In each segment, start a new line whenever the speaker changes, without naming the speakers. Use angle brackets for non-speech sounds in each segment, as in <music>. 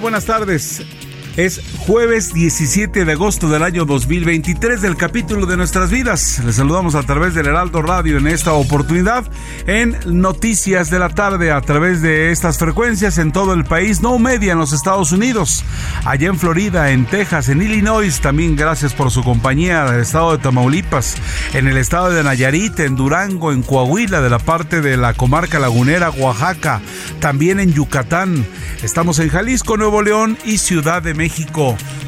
Buenas tardes. Es jueves 17 de agosto del año 2023 del capítulo de nuestras vidas. Les saludamos a través del Heraldo Radio en esta oportunidad en Noticias de la Tarde a través de estas frecuencias en todo el país, no media en los Estados Unidos, allá en Florida, en Texas, en Illinois, también gracias por su compañía del estado de Tamaulipas, en el estado de Nayarit, en Durango, en Coahuila, de la parte de la comarca lagunera, Oaxaca, también en Yucatán. Estamos en Jalisco, Nuevo León y Ciudad de México.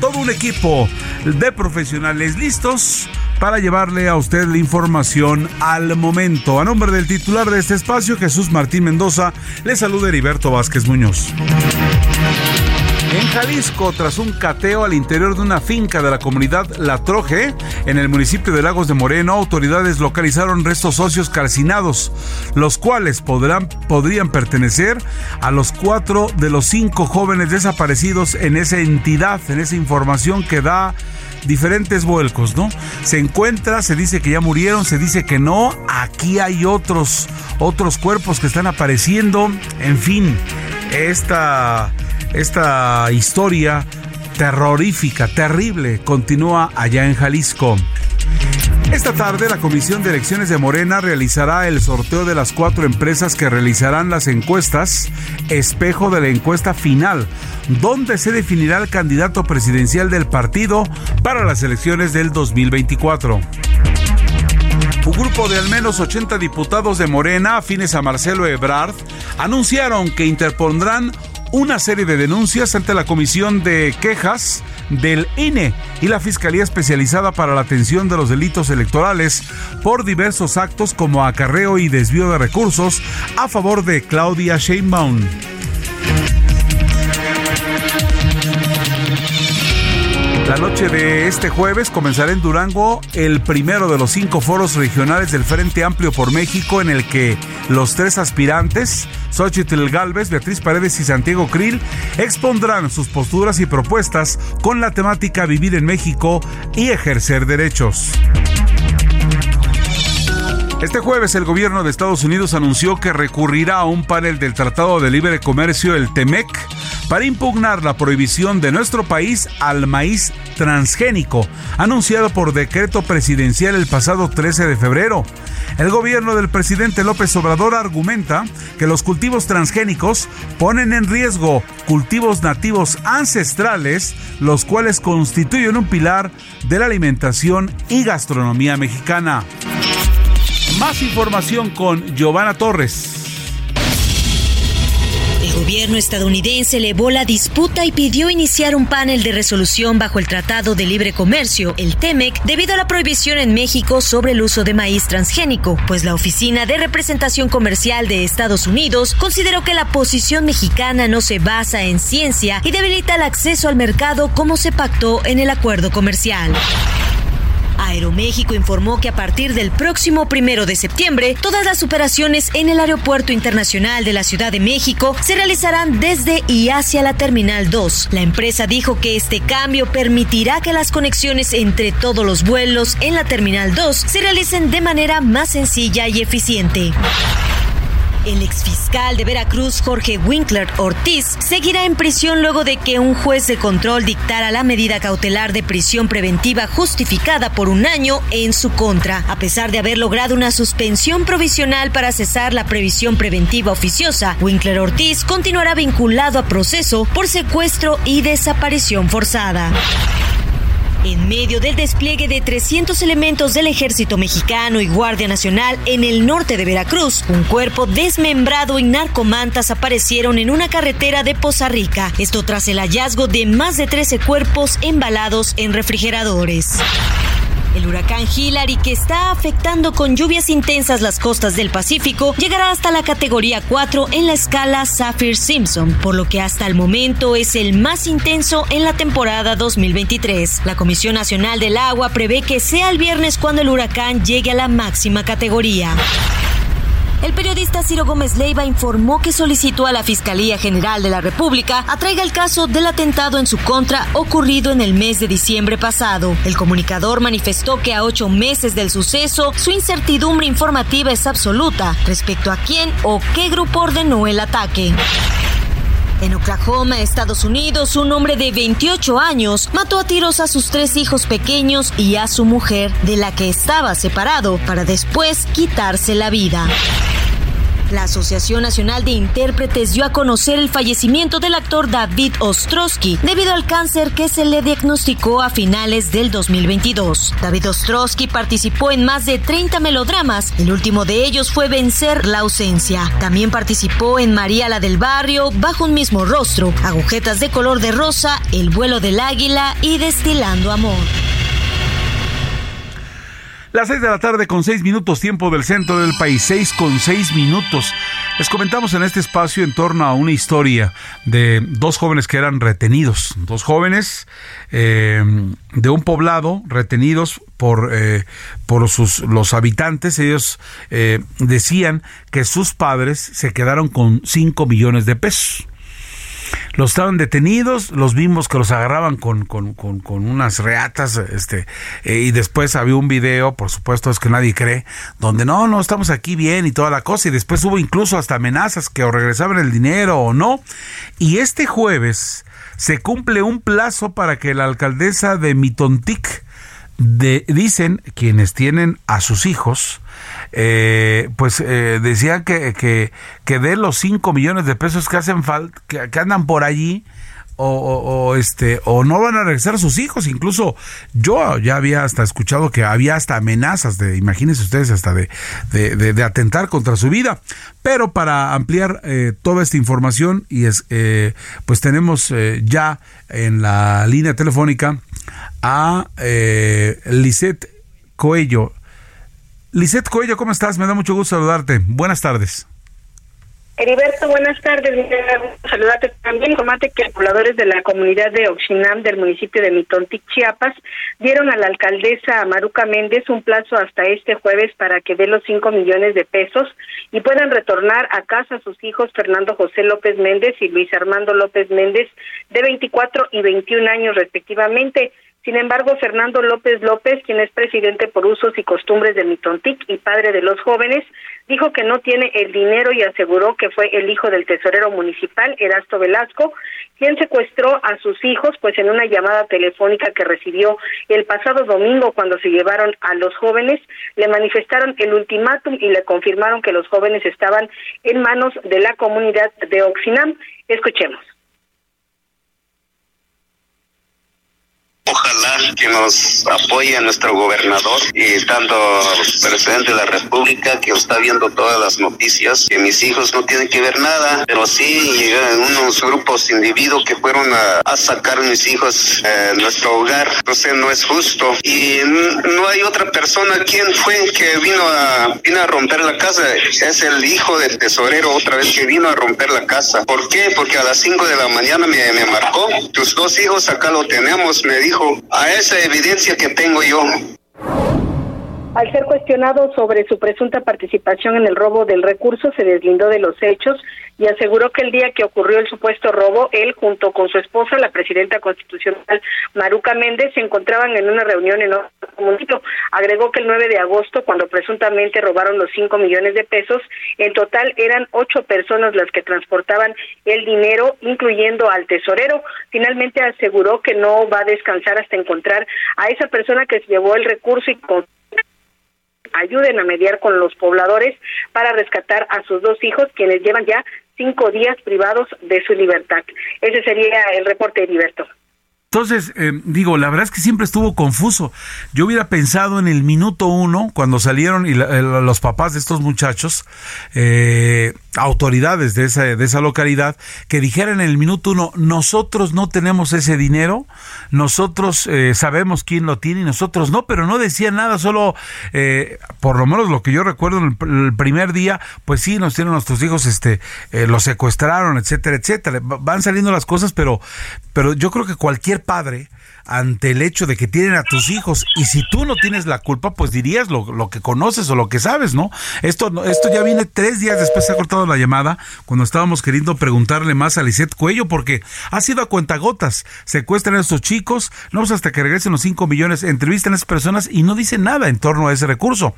Todo un equipo de profesionales listos para llevarle a usted la información al momento. A nombre del titular de este espacio, Jesús Martín Mendoza, le saluda Heriberto Vázquez Muñoz. En Jalisco, tras un cateo al interior de una finca de la comunidad La Troje, en el municipio de Lagos de Moreno, autoridades localizaron restos óseos calcinados, los cuales podrán, podrían pertenecer a los cuatro de los cinco jóvenes desaparecidos en esa entidad, en esa información que da diferentes vuelcos, ¿no? Se encuentra, se dice que ya murieron, se dice que no, aquí hay otros, otros cuerpos que están apareciendo, en fin, esta esta historia terrorífica, terrible, continúa allá en Jalisco. Esta tarde la Comisión de Elecciones de Morena realizará el sorteo de las cuatro empresas que realizarán las encuestas, espejo de la encuesta final, donde se definirá el candidato presidencial del partido para las elecciones del 2024. Un grupo de al menos 80 diputados de Morena, afines a Marcelo Ebrard, anunciaron que interpondrán una serie de denuncias ante la Comisión de Quejas del INE y la Fiscalía Especializada para la Atención de los Delitos Electorales por diversos actos como acarreo y desvío de recursos a favor de Claudia Sheinbaum. La noche de este jueves comenzará en Durango el primero de los cinco foros regionales del Frente Amplio por México en el que los tres aspirantes, Xochitl Galvez, Beatriz Paredes y Santiago Krill, expondrán sus posturas y propuestas con la temática Vivir en México y ejercer derechos. Este jueves el gobierno de Estados Unidos anunció que recurrirá a un panel del Tratado de Libre Comercio, el TEMEC, para impugnar la prohibición de nuestro país al maíz transgénico, anunciado por decreto presidencial el pasado 13 de febrero. El gobierno del presidente López Obrador argumenta que los cultivos transgénicos ponen en riesgo cultivos nativos ancestrales, los cuales constituyen un pilar de la alimentación y gastronomía mexicana. Más información con Giovanna Torres.
Gobierno estadounidense elevó la disputa y pidió iniciar un panel de resolución bajo el Tratado de Libre Comercio, el TEMEC, debido a la prohibición en México sobre el uso de maíz transgénico, pues la Oficina de Representación Comercial de Estados Unidos consideró que la posición mexicana no se basa en ciencia y debilita el acceso al mercado como se pactó en el acuerdo comercial. Aeroméxico informó que a partir del próximo primero de septiembre, todas las operaciones en el Aeropuerto Internacional de la Ciudad de México se realizarán desde y hacia la Terminal 2. La empresa dijo que este cambio permitirá que las conexiones entre todos los vuelos en la Terminal 2 se realicen de manera más sencilla y eficiente. El exfiscal de Veracruz, Jorge Winkler Ortiz, seguirá en prisión luego de que un juez de control dictara la medida cautelar de prisión preventiva justificada por un año en su contra, a pesar de haber logrado una suspensión provisional para cesar la previsión preventiva oficiosa. Winkler Ortiz continuará vinculado a proceso por secuestro y desaparición forzada. En medio del despliegue de 300 elementos del ejército mexicano y Guardia Nacional en el norte de Veracruz, un cuerpo desmembrado y narcomantas aparecieron en una carretera de Poza Rica. Esto tras el hallazgo de más de 13 cuerpos embalados en refrigeradores. El huracán Hillary, que está afectando con lluvias intensas las costas del Pacífico, llegará hasta la categoría 4 en la escala Saffir-Simpson, por lo que hasta el momento es el más intenso en la temporada 2023. La Comisión Nacional del Agua prevé que sea el viernes cuando el huracán llegue a la máxima categoría. El periodista Ciro Gómez Leiva informó que solicitó a la Fiscalía General de la República atraiga el caso del atentado en su contra ocurrido en el mes de diciembre pasado. El comunicador manifestó que a ocho meses del suceso, su incertidumbre informativa es absoluta respecto a quién o qué grupo ordenó el ataque. En Oklahoma, Estados Unidos, un hombre de 28 años mató a tiros a sus tres hijos pequeños y a su mujer, de la que estaba separado, para después quitarse la vida. La Asociación Nacional de Intérpretes dio a conocer el fallecimiento del actor David Ostrowski debido al cáncer que se le diagnosticó a finales del 2022. David Ostrowski participó en más de 30 melodramas. El último de ellos fue Vencer la ausencia. También participó en María la del Barrio, Bajo un mismo rostro, Agujetas de color de rosa, El vuelo del águila y Destilando amor.
Las seis de la tarde con seis minutos tiempo del centro del país, seis con seis minutos. Les comentamos en este espacio en torno a una historia de dos jóvenes que eran retenidos, dos jóvenes eh, de un poblado retenidos por, eh, por sus, los habitantes. Ellos eh, decían que sus padres se quedaron con cinco millones de pesos los estaban detenidos, los vimos que los agarraban con, con, con, unas reatas, este, eh, y después había un video, por supuesto es que nadie cree, donde no, no, estamos aquí bien y toda la cosa, y después hubo incluso hasta amenazas que o regresaban el dinero o no, y este jueves se cumple un plazo para que la alcaldesa de Mitontic, de, dicen quienes tienen a sus hijos, eh, pues eh, decían que, que, que, de los 5 millones de pesos que hacen falta, que, andan por allí, o, este o no van a regresar a sus hijos. Incluso yo ya había hasta escuchado que había hasta amenazas de imagínense ustedes hasta de, de, atentar contra su vida. Pero para ampliar eh, toda esta información y es eh, pues tenemos eh, ya en la línea telefónica a eh, Lisette Coello Lisette Coello, ¿cómo estás? Me da mucho gusto saludarte. Buenas tardes.
Heriberto, buenas tardes. Saludarte también. Informate que pobladores de la comunidad de Oxinam del municipio de Mitontic, Chiapas, dieron a la alcaldesa Maruca Méndez un plazo hasta este jueves para que dé los cinco millones de pesos y puedan retornar a casa a sus hijos Fernando José López Méndez y Luis Armando López Méndez, de 24 y 21 años respectivamente. Sin embargo, Fernando López López, quien es presidente por usos y costumbres de Mitontic y padre de los jóvenes, dijo que no tiene el dinero y aseguró que fue el hijo del tesorero municipal, Erasto Velasco, quien secuestró a sus hijos, pues en una llamada telefónica que recibió el pasado domingo cuando se llevaron a los jóvenes, le manifestaron el ultimátum y le confirmaron que los jóvenes estaban en manos de la comunidad de Oxinam. Escuchemos.
Ojalá que nos apoye nuestro gobernador y tanto presidente de la República que está viendo todas las noticias, que mis hijos no tienen que ver nada, pero sí llegan unos grupos individuos que fueron a, sacar mis hijos de nuestro hogar. Entonces no es justo. Y no hay otra persona. ¿Quién fue que vino a, vino a romper la casa? Es el hijo del tesorero otra vez que vino a romper la casa. ¿Por qué? Porque a las 5 de la mañana me, me marcó. Tus dos hijos acá lo tenemos, me dijo a esa evidencia que tengo yo.
Al ser cuestionado sobre su presunta participación en el robo del recurso, se deslindó de los hechos y aseguró que el día que ocurrió el supuesto robo, él junto con su esposa, la presidenta constitucional Maruca Méndez, se encontraban en una reunión en otro municipio. Agregó que el 9 de agosto, cuando presuntamente robaron los 5 millones de pesos, en total eran ocho personas las que transportaban el dinero, incluyendo al tesorero. Finalmente aseguró que no va a descansar hasta encontrar a esa persona que se llevó el recurso y con ayuden a mediar con los pobladores para rescatar a sus dos hijos, quienes llevan ya cinco días privados de su libertad. Ese sería el reporte, de Heriberto.
Entonces, eh, digo, la verdad es que siempre estuvo confuso. Yo hubiera pensado en el minuto uno, cuando salieron y los papás de estos muchachos, eh, autoridades de esa, de esa localidad, que dijeran en el minuto uno, nosotros no tenemos ese dinero, nosotros eh, sabemos quién lo tiene y nosotros no, pero no decían nada, solo, por lo menos lo que yo recuerdo en el, primer día, pues sí, nos tienen nuestros hijos, este, los secuestraron, etcétera, etcétera. Van saliendo las cosas, pero, pero yo creo que cualquier padre ante el hecho de que tienen a tus hijos y si tú no tienes la culpa, pues dirías lo, que conoces o lo que sabes, ¿no? Esto, esto ya viene tres días después, se ha cortado la llamada cuando estábamos queriendo preguntarle más a Lisette Cuello porque ha sido a cuentagotas, secuestran a estos chicos, no pues hasta que regresen los cinco millones, entrevistan a esas personas y no dicen nada en torno a ese recurso.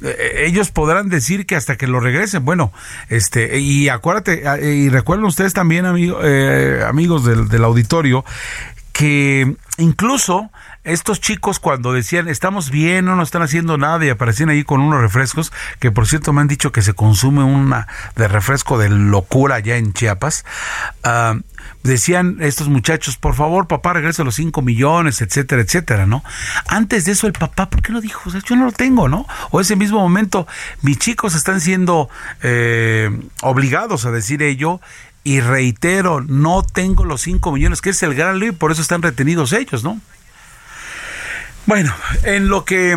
Eh, ellos podrán decir que hasta que lo regresen, bueno, este, y acuérdate, eh, y recuerden ustedes también, eh, amigos del auditorio, que incluso estos chicos cuando decían estamos bien, no nos están haciendo nada y aparecían ahí con unos refrescos, que por cierto me han dicho que se consume una de refresco de locura allá en Chiapas, ah, decían estos muchachos, por favor papá regrese los 5 millones, etcétera, etcétera, ¿no? Antes de eso el papá, ¿por qué no dijo? yo no lo tengo, ¿no? O ese mismo momento, mis chicos están siendo eh, obligados a decir ello y reitero, no tengo los 5 millones, que es el gran lío, por eso están retenidos ellos, ¿no? Bueno, en lo que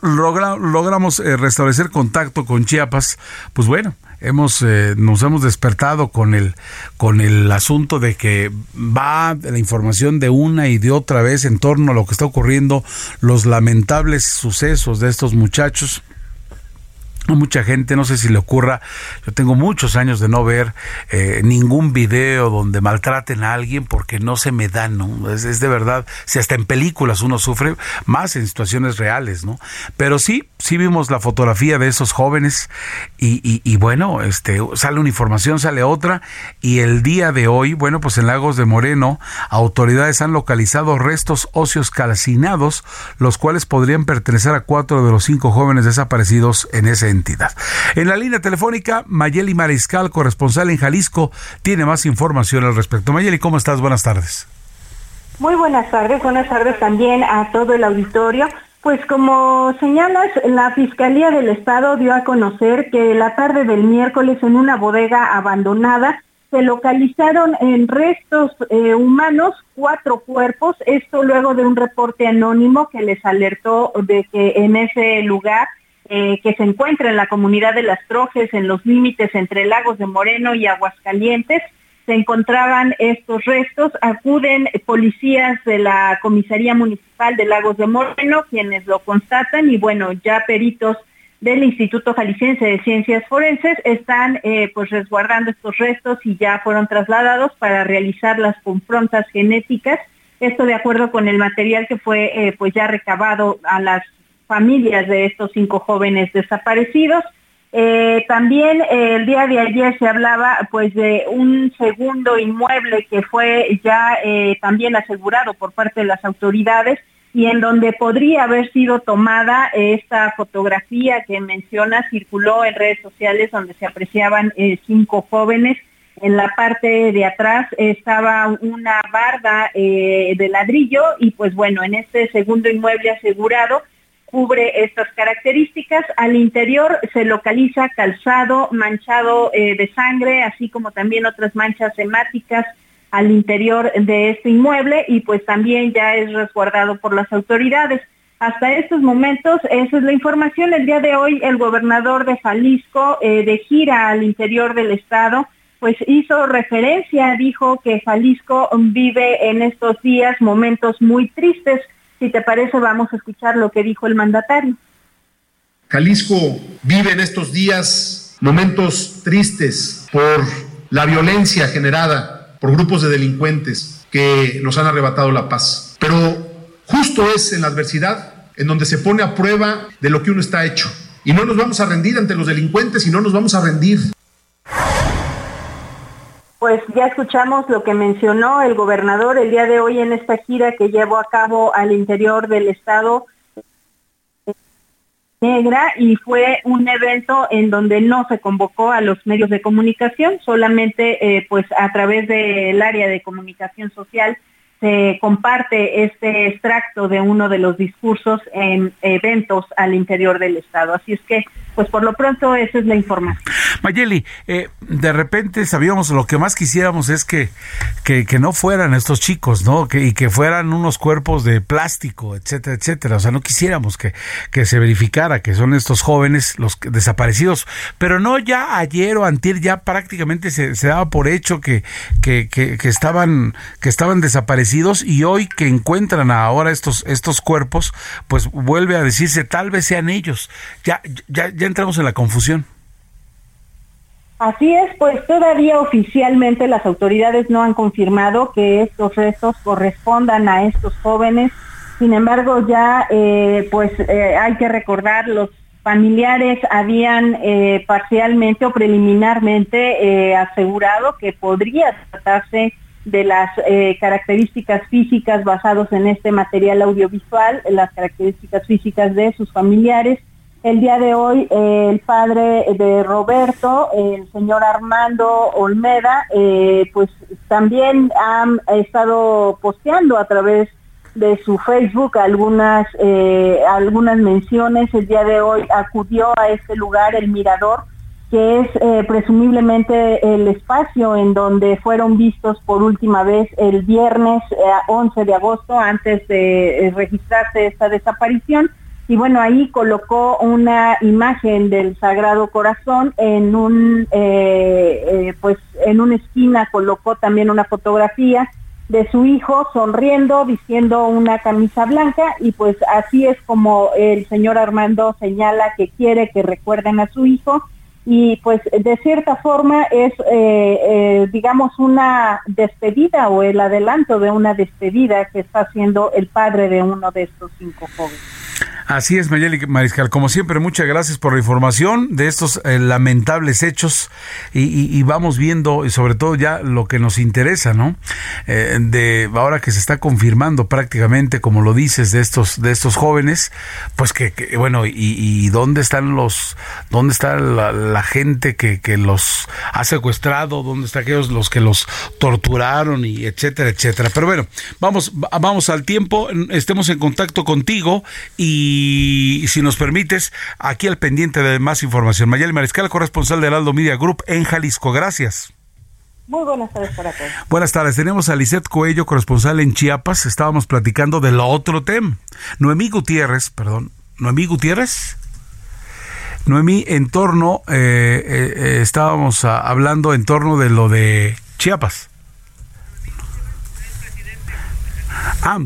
logramos eh, restablecer contacto con Chiapas, pues bueno, hemos eh, nos hemos despertado con el con el asunto de que va la información de una y de otra vez en torno a lo que está ocurriendo, los lamentables sucesos de estos muchachos mucha gente, no sé si le ocurra, yo tengo muchos años de no ver eh, ningún video donde maltraten a alguien porque no se me dan, ¿no? Es, de verdad, si hasta en películas uno sufre, más en situaciones reales, ¿no? Pero sí, sí vimos la fotografía de esos jóvenes y, y, bueno, este, sale una información, sale otra y el día de hoy, bueno, pues en Lagos de Moreno, autoridades han localizado restos óseos calcinados, los cuales podrían pertenecer a cuatro de los cinco jóvenes desaparecidos en ese entidad. En la línea telefónica, Mayeli Mariscal, corresponsal en Jalisco, tiene más información al respecto. Mayeli, ¿cómo estás? Buenas tardes.
Muy buenas tardes, buenas tardes también a todo el auditorio. Pues como señalas, la Fiscalía del Estado dio a conocer que la tarde del miércoles en una bodega abandonada se localizaron en restos eh, humanos cuatro cuerpos, esto luego de un reporte anónimo que les alertó de que en ese lugar eh, que se encuentra en la comunidad de Las Trojes, en los límites entre Lagos de Moreno y Aguascalientes, se encontraban estos restos, acuden policías de la Comisaría Municipal de Lagos de Moreno, quienes lo constatan, y bueno, ya peritos del Instituto Jalisciense de Ciencias Forenses están eh, pues resguardando estos restos y ya fueron trasladados para realizar las confrontas genéticas. Esto de acuerdo con el material que fue eh, pues ya recabado a las familias de estos cinco jóvenes desaparecidos. Eh, también eh, el día de ayer se hablaba pues de un segundo inmueble que fue ya eh, también asegurado por parte de las autoridades y en donde podría haber sido tomada esta fotografía que menciona, circuló en redes sociales donde se apreciaban cinco jóvenes. En la parte de atrás estaba una barda de ladrillo y pues bueno, en este segundo inmueble asegurado cubre estas características. Al interior se localiza calzado manchado eh, de sangre, así como también otras manchas hemáticas al interior de este inmueble y pues también ya es resguardado por las autoridades. Hasta estos momentos, esa es la información. El día de hoy, el gobernador de Jalisco, eh, de gira al interior del estado, pues hizo referencia, dijo que Jalisco vive en estos días momentos muy tristes si te parece, vamos a escuchar lo que dijo el mandatario.
Jalisco vive en estos días momentos tristes por la violencia generada por grupos de delincuentes que nos han arrebatado la paz. Pero justo es en la adversidad en donde se pone a prueba de lo que uno está hecho. Y no nos vamos a rendir ante los delincuentes y no nos vamos a rendir
pues ya escuchamos lo que mencionó el gobernador el día de hoy en esta gira que llevó a cabo al interior del estado negra y fue un evento en donde no se convocó a los medios de comunicación, solamente eh, pues a través del área de comunicación social se comparte este extracto de uno de los discursos en eventos al interior del Estado. Así es que, pues por lo pronto, esa es la información.
Mayeli, eh, de repente sabíamos lo que más quisiéramos es que, que, no fueran estos chicos, ¿no? Que, y que fueran unos cuerpos de plástico, etcétera, etcétera. O sea, no quisiéramos que, que se verificara que son estos jóvenes los desaparecidos. Pero no ya ayer o antier ya prácticamente se, se daba por hecho que, que, que, estaban, que estaban desaparecidos y hoy que encuentran ahora estos, estos cuerpos, pues vuelve a decirse tal vez sean ellos. Ya, ya, ya entramos en la confusión.
Así es, pues todavía oficialmente las autoridades no han confirmado que estos restos correspondan a estos jóvenes. Sin embargo, ya eh, pues eh, hay que recordar los familiares habían eh, parcialmente o preliminarmente asegurado que podría tratarse de las eh, características físicas basados en este material audiovisual, las características físicas de sus familiares. El día de hoy eh, el padre de Roberto, el señor Armando Olmeda, eh, pues también han estado posteando a través de su Facebook algunas, algunas menciones. El día de hoy acudió a este lugar, el Mirador, que es eh, presumiblemente el espacio en donde fueron vistos por última vez el viernes 11 eh, de agosto antes de eh, registrarse esta desaparición. Y bueno, ahí colocó una imagen del Sagrado Corazón en un, pues en una esquina colocó también una fotografía de su hijo sonriendo, vistiendo una camisa blanca y pues así es como el señor Armando señala que quiere que recuerden a su hijo y pues de cierta forma es, eh, eh, digamos, una despedida o el adelanto de una despedida que está haciendo el padre de uno de estos cinco jóvenes.
Así es, Mayeli Mariscal. Como siempre, muchas gracias por la información de estos eh, lamentables hechos y, vamos viendo, sobre todo ya lo que nos interesa, ¿no? Eh, de ahora que se está confirmando prácticamente, como lo dices, de estos de estos jóvenes, pues que, bueno, y, dónde están los, dónde está la, gente que, que, los ha secuestrado, dónde están aquellos los que los torturaron y etcétera, etcétera. Pero bueno, vamos, vamos al tiempo, estemos en contacto contigo y y si nos permites, aquí al pendiente de más información. Mayeli Mariscal, corresponsal de Aldo Media Group en Jalisco. Gracias.
Muy buenas tardes para todos.
Buenas tardes. Tenemos a Lisette Coello, corresponsal en Chiapas. Estábamos platicando del otro tema. Noemí Gutiérrez, perdón. Noemí Gutiérrez. Noemí, en torno, eh, eh, eh, estábamos hablando en torno de lo de Chiapas. Ah,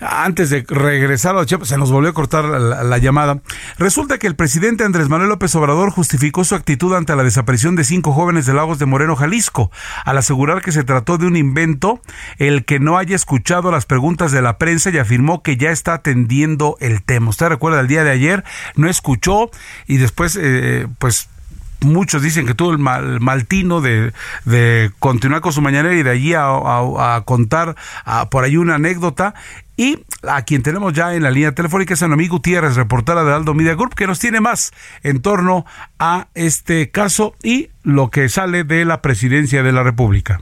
Antes de regresar a Chiapas, se nos volvió a cortar la, llamada. Resulta que el presidente Andrés Manuel López Obrador justificó su actitud ante la desaparición de cinco jóvenes de Lagos de Moreno, Jalisco, al asegurar que se trató de un invento, el que no haya escuchado las preguntas de la prensa y afirmó que ya está atendiendo el tema. Usted recuerda el día de ayer, no escuchó y después, eh, pues muchos dicen que tuvo el mal, maltino de, de, continuar con su mañanera y de allí a, contar por ahí una anécdota. Y a quien tenemos ya en la línea telefónica es amigo Gutiérrez, reportera de Aldo Media Group, que nos tiene más en torno a este caso y lo que sale de la presidencia de la República.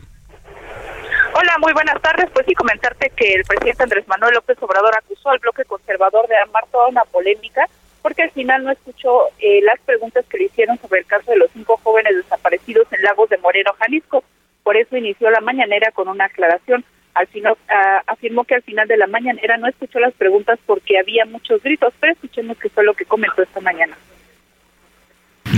Hola, muy buenas tardes. Pues sí, comentarte que el presidente Andrés Manuel López Obrador acusó al bloque conservador de armar toda una polémica porque al final no escuchó eh, las preguntas que le hicieron sobre el caso de los cinco jóvenes desaparecidos en Lagos de Moreno, Jalisco. Por eso inició la mañanera con una aclaración. Al final ah, afirmó que al final de la mañanera no escuchó las preguntas porque había muchos gritos, pero escuchemos qué fue lo que comentó esta mañana.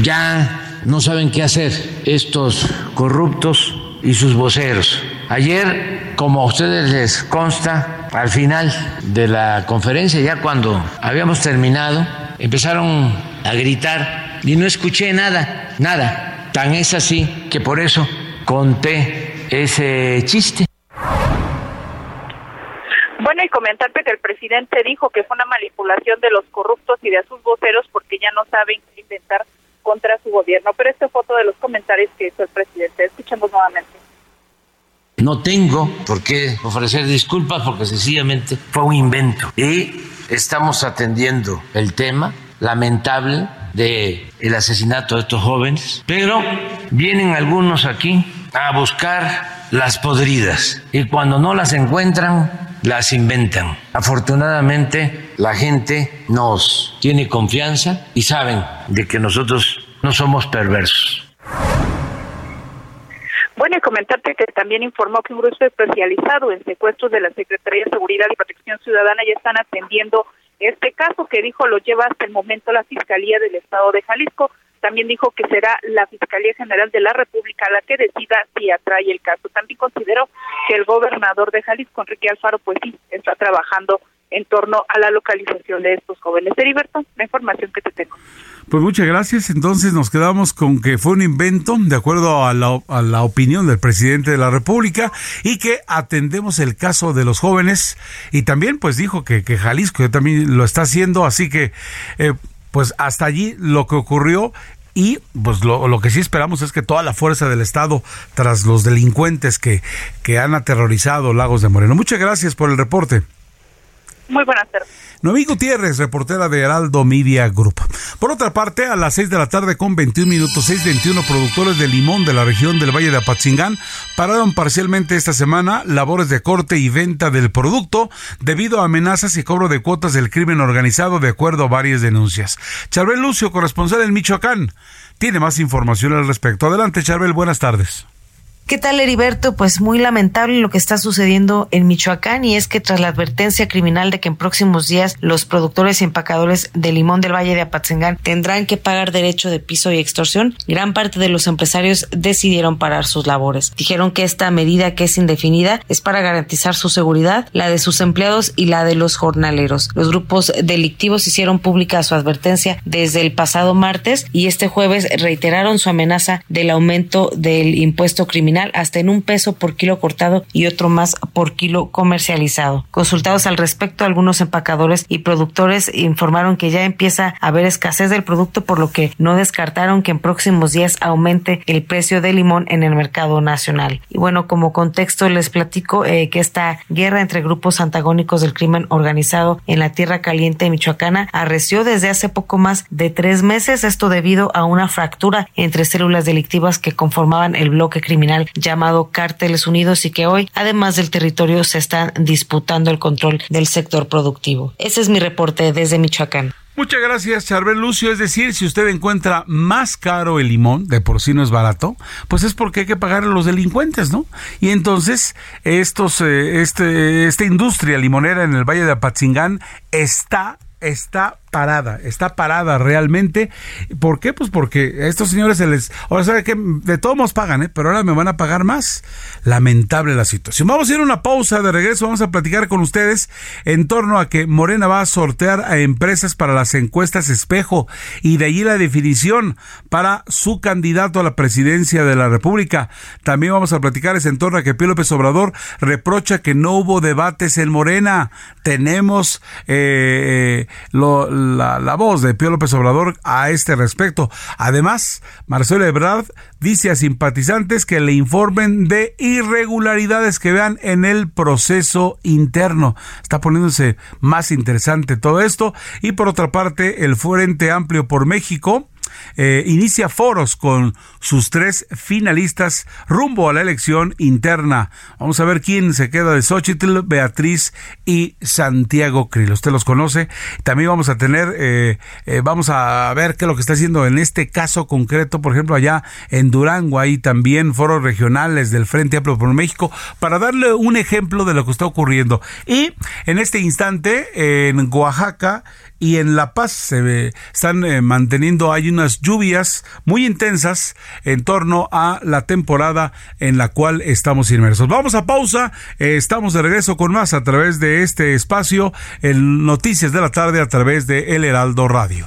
Ya no saben qué hacer estos corruptos y sus voceros. Ayer, como a ustedes les consta, al final de la conferencia, ya cuando habíamos terminado, empezaron a gritar y no escuché nada, nada. Tan es así que por eso conté ese chiste.
Bueno, y comentarte que el presidente dijo que fue una manipulación de los corruptos y de sus voceros porque ya no saben qué inventar contra su gobierno. Pero esta foto de los comentarios que hizo el presidente. Escuchemos nuevamente.
No tengo por qué ofrecer disculpas porque sencillamente fue un invento. Y estamos atendiendo el tema lamentable de el asesinato de estos jóvenes, pero vienen algunos aquí a buscar las podridas y cuando no las encuentran, las inventan. Afortunadamente, la gente nos tiene confianza y saben de que nosotros no somos perversos.
Bueno, y comentarte que también informó que un grupo especializado en secuestros de la Secretaría de Seguridad y Protección Ciudadana ya están atendiendo este caso que dijo lo lleva hasta el momento la Fiscalía del Estado de Jalisco. También dijo que será la Fiscalía General de la República la que decida si atrae el caso. También consideró que el gobernador de Jalisco, Enrique Alfaro, pues sí, está trabajando en torno a la localización de estos jóvenes. Heriberto, la información que te tengo.
Pues muchas gracias. Entonces nos quedamos con que fue un invento, de acuerdo a la, opinión del presidente de la República, y que atendemos el caso de los jóvenes. Y también, pues dijo que, que Jalisco también lo está haciendo. Así que, eh, pues hasta allí lo que ocurrió. Y pues lo, lo, que sí esperamos es que toda la fuerza del Estado, tras los delincuentes que, que han aterrorizado Lagos de Moreno. Muchas gracias por el reporte.
Muy buenas tardes.
Noemí Gutiérrez, reportera de Heraldo Media Group. Por otra parte, a las 6 de la tarde con 21 minutos, 6.21 productores de limón de la región del Valle de Apatzingán pararon parcialmente esta semana labores de corte y venta del producto debido a amenazas y cobro de cuotas del crimen organizado de acuerdo a varias denuncias. Charbel Lucio, corresponsal en Michoacán, tiene más información al respecto. Adelante, Charbel, buenas tardes.
¿Qué tal, Heriberto? Pues muy lamentable lo que está sucediendo en Michoacán y es que tras la advertencia criminal de que en próximos días los productores y empacadores de limón del Valle de Apatzingán tendrán que pagar derecho de piso y extorsión, gran parte de los empresarios decidieron parar sus labores. Dijeron que esta medida, que es indefinida, es para garantizar su seguridad, la de sus empleados y la de los jornaleros. Los grupos delictivos hicieron pública su advertencia desde el pasado martes y este jueves reiteraron su amenaza del aumento del impuesto criminal hasta en un peso por kilo cortado y otro más por kilo comercializado. Consultados al respecto, algunos empacadores y productores informaron que ya empieza a haber escasez del producto, por lo que no descartaron que en próximos días aumente el precio del limón en el mercado nacional. Y bueno, como contexto les platico eh, que esta guerra entre grupos antagónicos del crimen organizado en la tierra caliente michoacana arreció desde hace poco más de tres meses, esto debido a una fractura entre células delictivas que conformaban el bloque criminal llamado Cárteles Unidos y que hoy, además del territorio, se están disputando el control del sector productivo. Ese es mi reporte desde Michoacán.
Muchas gracias, Charbel Lucio. Es decir, si usted encuentra más caro el limón, de por sí no es barato, pues es porque hay que pagar a los delincuentes, ¿no? Y entonces, estos, eh, este, esta industria limonera en el Valle de Apatzingán está está parada, está parada realmente. ¿Por qué? Pues porque a estos señores se les... Ahora sabe que de todos modos pagan, ¿eh? pero ahora me van a pagar más. Lamentable la situación. Vamos a ir a una pausa de regreso, vamos a platicar con ustedes en torno a que Morena va a sortear a empresas para las encuestas espejo y de allí la definición para su candidato a la presidencia de la República. También vamos a platicar en torno a que Pío López Obrador reprocha que no hubo debates en Morena. Tenemos eh, lo la, voz de Pío López Obrador a este respecto. Además, Marcelo Ebrard dice a simpatizantes que le informen de irregularidades que vean en el proceso interno. Está poniéndose más interesante todo esto. Y por otra parte, el Frente Amplio por México eh, inicia foros con sus tres finalistas rumbo a la elección interna. Vamos a ver quién se queda de Xochitl, Beatriz y Santiago Krill. Usted los conoce. También vamos a tener, eh, eh, vamos a ver qué es lo que está haciendo en este caso concreto, por ejemplo, allá en Durango, hay también foros regionales del Frente Amplio por México, para darle un ejemplo de lo que está ocurriendo. Y en este instante, en Oaxaca, y en La Paz se están eh, manteniendo, hay unas lluvias muy intensas en torno a la temporada en la cual estamos inmersos. Vamos a pausa, eh, estamos de regreso con más a través de este espacio en Noticias de la Tarde a través de El Heraldo Radio.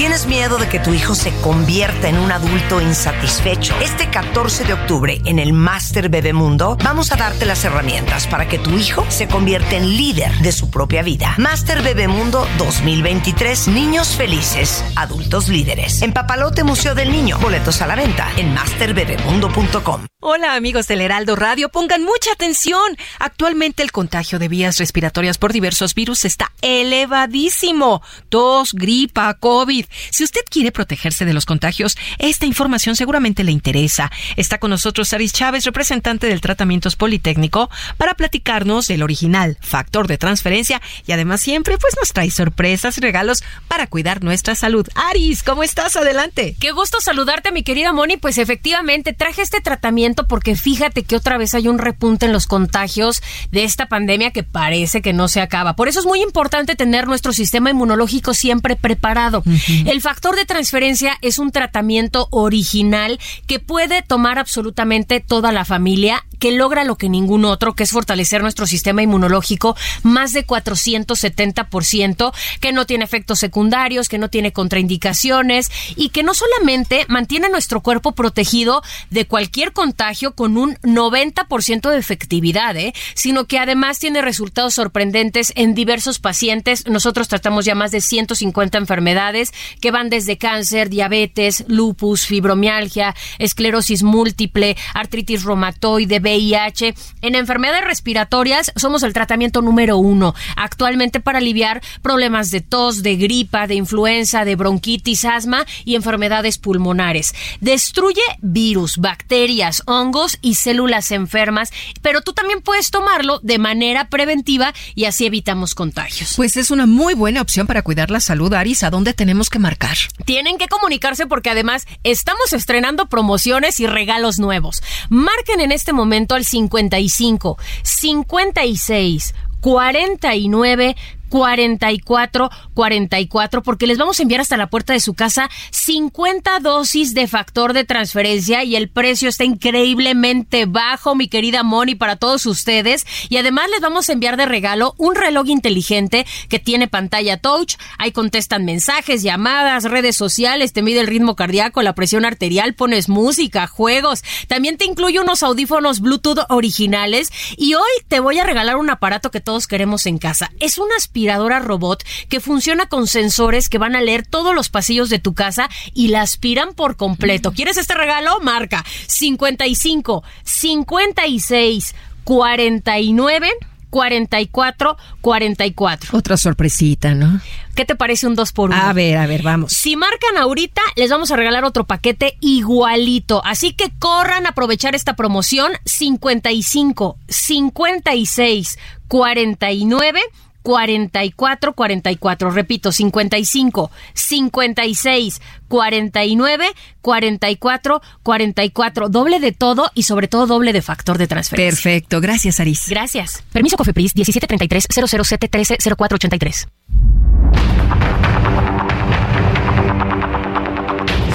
¿Tienes miedo de que tu hijo se convierta en un adulto insatisfecho? Este 14 de octubre en el Master Bebemundo vamos a darte las herramientas para que tu hijo se convierta en líder de su propia vida. Master Bebemundo 2023, niños felices, adultos líderes. En Papalote Museo del Niño, boletos a la venta en masterbebemundo.com.
Hola amigos del Heraldo Radio, pongan mucha atención. Actualmente el contagio de vías respiratorias por diversos virus está elevadísimo. Tos, gripa, COVID. Si usted quiere protegerse de los contagios, esta información seguramente le interesa. Está con nosotros Saris Chávez, representante del Tratamientos Politécnico, para platicarnos del original factor de transferencia y además siempre pues nos trae sorpresas y regalos para cuidar nuestra salud. Aris, ¿cómo estás? Adelante.
Qué gusto saludarte, mi querida Moni. Pues efectivamente traje este tratamiento porque fíjate que otra vez hay un repunte en los contagios de esta pandemia que parece que no se acaba. Por eso es muy importante tener nuestro sistema inmunológico siempre preparado. El factor de transferencia es un tratamiento original que puede tomar absolutamente toda la familia, que logra lo que ningún otro, que es fortalecer nuestro sistema inmunológico más de 470%, que no tiene efectos secundarios, que no tiene contraindicaciones y que no solamente mantiene nuestro cuerpo protegido de cualquier contagio con un 90% de efectividad, ¿eh? sino que además tiene resultados sorprendentes en diversos pacientes. Nosotros tratamos ya más de 150 enfermedades que van desde cáncer, diabetes, lupus, fibromialgia, esclerosis múltiple, artritis reumatoide, VIH. En enfermedades respiratorias somos el tratamiento número uno actualmente para aliviar problemas de tos, de gripa, de influenza, de bronquitis, asma y enfermedades pulmonares. Destruye virus, bacterias, hongos y células enfermas, pero tú también puedes tomarlo de manera preventiva y así evitamos contagios.
Pues es una muy buena opción para cuidar la salud, Aris. ¿A dónde tenemos que marcar?
Tienen que comunicarse porque además estamos estrenando promociones y regalos nuevos. Marquen en este momento al 55 56 49 44 44 porque les vamos a enviar hasta la puerta de su casa 50 dosis de factor de transferencia y el precio está increíblemente bajo, mi querida Moni, para todos ustedes. Y además les vamos a enviar de regalo un reloj inteligente que tiene pantalla touch. Ahí contestan mensajes, llamadas, redes sociales, te mide el ritmo cardíaco, la presión arterial, pones música, juegos. También te incluye unos audífonos Bluetooth originales y hoy te voy a regalar un aparato que todos queremos en casa. Es una robot que funciona con sensores que van a leer todos los pasillos de tu casa y la aspiran por completo. ¿Quieres este regalo? Marca 55 56 49 44 44.
Otra sorpresita, ¿no?
¿Qué te parece un 2 por 1
A ver, a ver, vamos.
Si marcan ahorita, les vamos a regalar otro paquete igualito. Así que corran a aprovechar esta promoción 55 56 49 44 44. Repito, 55 56 49 44 44. Doble de todo y sobre todo doble de factor de transferencia.
Perfecto. Gracias, Aris.
Gracias. Permiso Cofepris 1733 007 13 0483.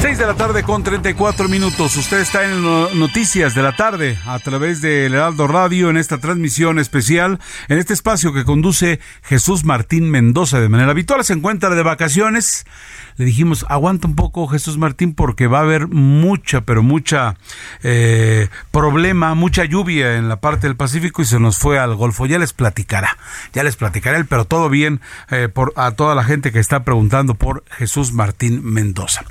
6 de la tarde con 34 minutos. Usted está en Noticias de la tarde a través del Heraldo Radio en esta transmisión especial, en este espacio que conduce Jesús Martín Mendoza de manera habitual. Se encuentra de vacaciones. Le dijimos, aguanta un poco Jesús Martín porque va a haber mucha, pero mucha eh, problema, mucha lluvia en la parte del Pacífico y se nos fue al Golfo. Ya les platicará, ya les platicará él, pero todo bien eh, por, a toda la gente que está preguntando por Jesús Martín Mendoza.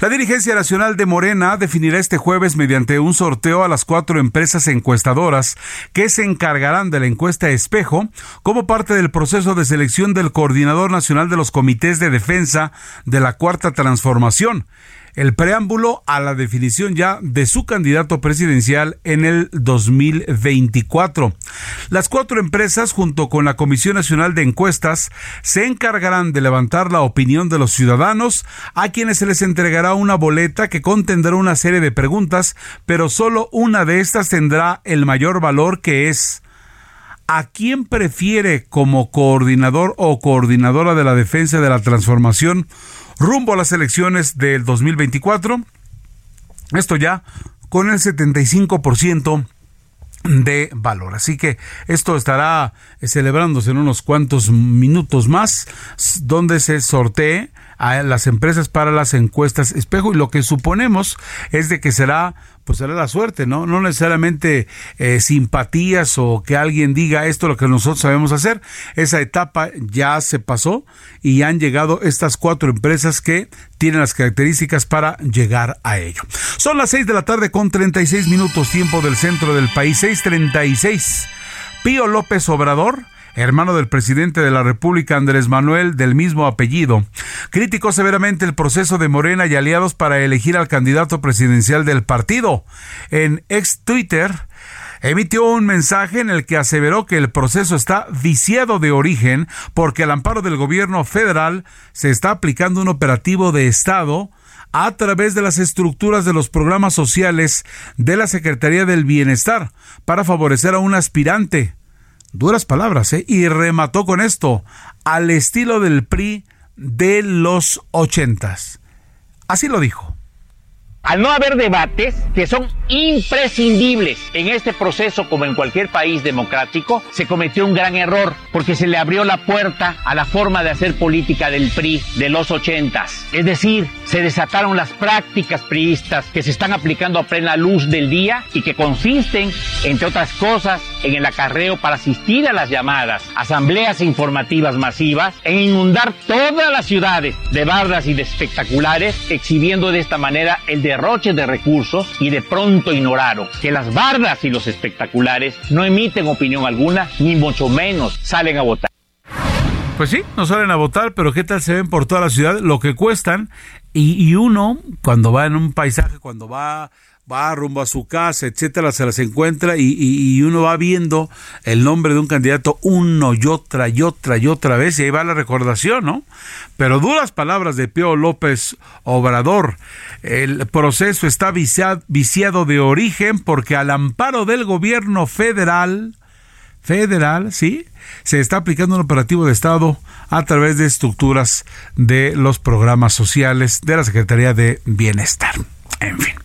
La dirigencia nacional de Morena definirá este jueves mediante un sorteo a las cuatro empresas encuestadoras que se encargarán de la encuesta espejo como parte del proceso de selección del coordinador nacional de los comités de defensa de la cuarta transformación el preámbulo a la definición ya de su candidato presidencial en el 2024. Las cuatro empresas, junto con la Comisión Nacional de Encuestas, se encargarán de levantar la opinión de los ciudadanos, a quienes se les entregará una boleta que contendrá una serie de preguntas, pero solo una de estas tendrá el mayor valor que es ¿A quién prefiere como coordinador o coordinadora de la defensa de la transformación rumbo a las elecciones del 2024. Esto ya con el 75% de valor. Así que esto estará celebrándose en unos cuantos minutos más, donde se sortee a las empresas para las encuestas espejo y lo que suponemos es de que será pues será la suerte, ¿no? No necesariamente eh, simpatías o que alguien diga esto lo que nosotros sabemos hacer. Esa etapa ya se pasó y han llegado estas cuatro empresas que tienen las características para llegar a ello. Son las seis de la tarde con 36 minutos tiempo del centro del país, 6:36. Pío López Obrador hermano del presidente de la República Andrés Manuel del mismo apellido, criticó severamente el proceso de Morena y aliados para elegir al candidato presidencial del partido. En ex Twitter, emitió un mensaje en el que aseveró que el proceso está viciado de origen porque al amparo del gobierno federal se está aplicando un operativo de Estado a través de las estructuras de los programas sociales de la Secretaría del Bienestar para favorecer a un aspirante duras palabras, ¿eh? y remató con esto, al estilo del PRI de los ochentas. Así lo dijo.
Al no haber debates que son imprescindibles en este proceso como en cualquier país democrático, se cometió un gran error porque se le abrió la puerta a la forma de hacer política del PRI de los ochentas. Es decir, se desataron las prácticas priistas que se están aplicando a plena luz del día y que consisten, entre otras cosas, en el acarreo para asistir a las llamadas asambleas informativas masivas, en inundar todas las ciudades de barras y de espectaculares, exhibiendo de esta manera el de derroche de recursos y de pronto ignoraron que las bardas y los espectaculares no emiten opinión alguna, ni mucho menos salen a votar.
Pues sí, no salen a votar, pero ¿qué tal se ven por toda la ciudad? Lo que cuestan. Y, y uno, cuando va en un paisaje, cuando va va rumbo a su casa, etcétera, se las encuentra y, y, uno va viendo el nombre de un candidato uno y otra y otra y otra vez y ahí va la recordación, ¿no? Pero duras palabras de Pío López Obrador. El proceso está viciado de origen porque al amparo del gobierno federal, federal, ¿sí? Se está aplicando un operativo de Estado a través de estructuras de los programas sociales de la Secretaría de Bienestar. En fin.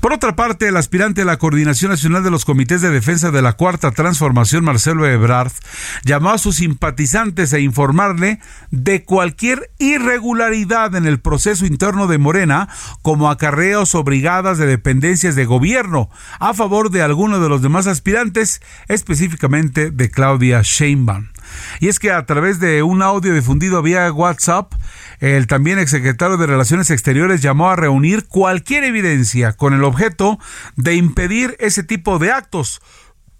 Por otra parte, el aspirante a la Coordinación Nacional de los Comités de Defensa de la Cuarta Transformación, Marcelo Ebrard, llamó a sus simpatizantes a informarle de cualquier irregularidad en el proceso interno de Morena, como acarreos o brigadas de dependencias de gobierno, a favor de alguno de los demás aspirantes, específicamente de Claudia Sheinbaum. Y es que a través de un audio difundido vía WhatsApp, el también exsecretario de Relaciones Exteriores llamó a reunir cualquier evidencia con el objeto de impedir ese tipo de actos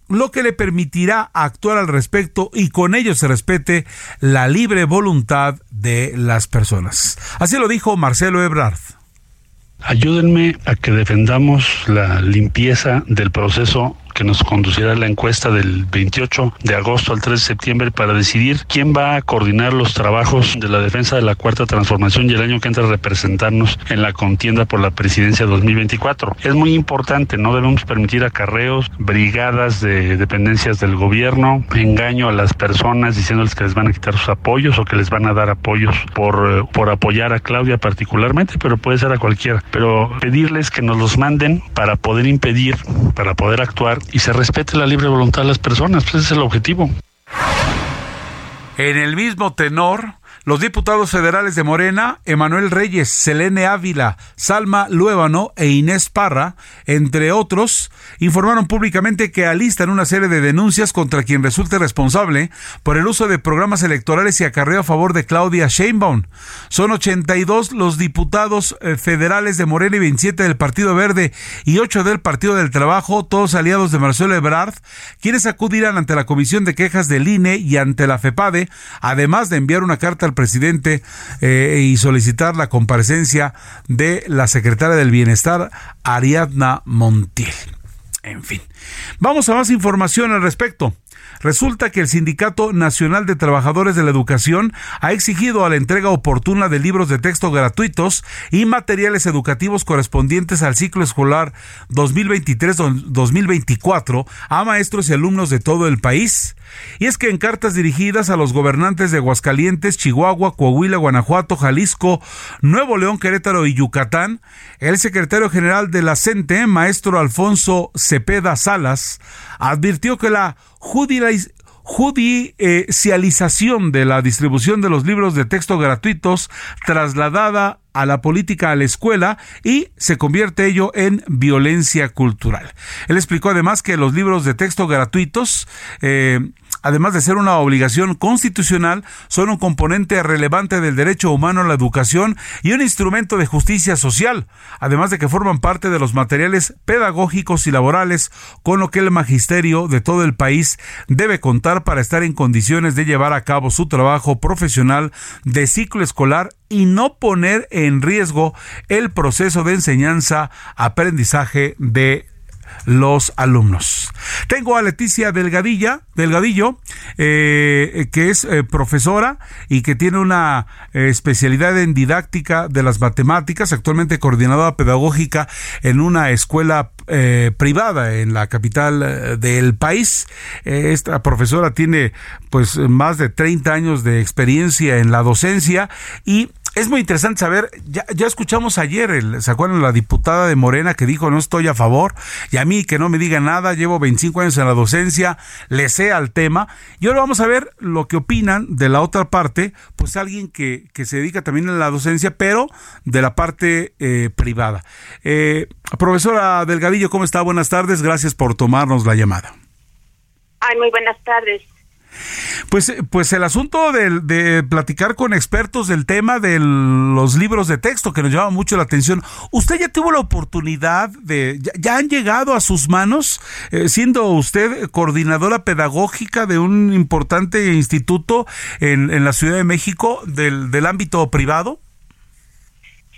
lo que le permitirá actuar al respecto y con ello se respete la libre voluntad de las personas. Así lo dijo Marcelo Ebrard.
Ayúdenme a que defendamos la limpieza del proceso que nos conducirá la encuesta del 28 de agosto al 3 de septiembre para decidir quién va a coordinar los trabajos de la defensa de la cuarta transformación y el año que entra a representarnos en la contienda por la presidencia 2024. Es muy importante, no debemos permitir acarreos, brigadas de dependencias del gobierno, engaño a las personas diciéndoles que les van a quitar sus apoyos o que les van a dar apoyos por, eh, por apoyar a Claudia particularmente, pero puede ser a cualquiera. Pero pedirles que nos los manden para poder impedir, para poder actuar y se respete la libre voluntad de las personas, pues ese es el objetivo.
En el mismo tenor, Los diputados federales de Morena, Emanuel Reyes, Selene Ávila, Salma Luébano e Inés Parra, entre otros, informaron públicamente que alistan una serie de denuncias contra quien resulte responsable por el uso de programas electorales y acarreo a favor de Claudia Sheinbaum. Son 82 los diputados eh, federales de Morena y 27 del Partido Verde y 8 del Partido del Trabajo, todos aliados de Marcelo Ebrard, quienes acudirán ante la Comisión de Quejas del INE y ante la FEPADE, además de enviar una carta al presidente eh, y solicitar la comparecencia de la secretaria del Bienestar, Ariadna Montiel. En fin, vamos a más información al respecto. Resulta que el Sindicato Nacional de Trabajadores de la Educación ha exigido a la entrega oportuna de libros de texto gratuitos y materiales educativos correspondientes al ciclo escolar 2023-2024 a maestros y alumnos de todo el país. Y es que en cartas dirigidas a los gobernantes de Aguascalientes, Chihuahua, Coahuila, Guanajuato, Jalisco, Nuevo León, Querétaro y Yucatán, el secretario general de la CENTE, maestro Alfonso Cepeda Salas, advirtió que la judicialización de la distribución de los libros de texto gratuitos trasladada a la política a la escuela y se convierte ello en violencia cultural. Él explicó además que los libros de texto gratuitos eh, además de ser una obligación constitucional, son un componente relevante del derecho humano a la educación y un instrumento de justicia social, además de que forman parte de los materiales pedagógicos y laborales con lo que el magisterio de todo el país debe contar para estar en condiciones de llevar a cabo su trabajo profesional de ciclo escolar y no poner en riesgo el proceso de enseñanza-aprendizaje de los alumnos. Tengo a Leticia Delgadilla, Delgadillo, eh, que es eh, profesora y que tiene una eh, especialidad en didáctica de las matemáticas, actualmente coordinadora pedagógica en una escuela privada en la capital del país. esta profesora tiene pues más de 30 años de experiencia en la docencia y es muy interesante saber, ya, ya escuchamos ayer, el, ¿se acuerdan la diputada de Morena que dijo no estoy a favor? Y a mí que no me diga nada, llevo 25 años en la docencia, le sé al tema. Y ahora vamos a ver lo que opinan de la otra parte, pues alguien que, que se dedica también a la docencia, pero de la parte eh, privada. Eh, profesora Delgadillo, ¿cómo está? Buenas tardes, gracias por tomarnos la llamada.
Ay, muy buenas tardes.
Pues, pues el asunto de, platicar con expertos del tema de los libros de texto que nos llama mucho la atención. ¿Usted ya tuvo la oportunidad de, ya, han llegado a sus manos, eh, siendo usted coordinadora pedagógica de un importante instituto en, en la Ciudad de México del, del ámbito privado?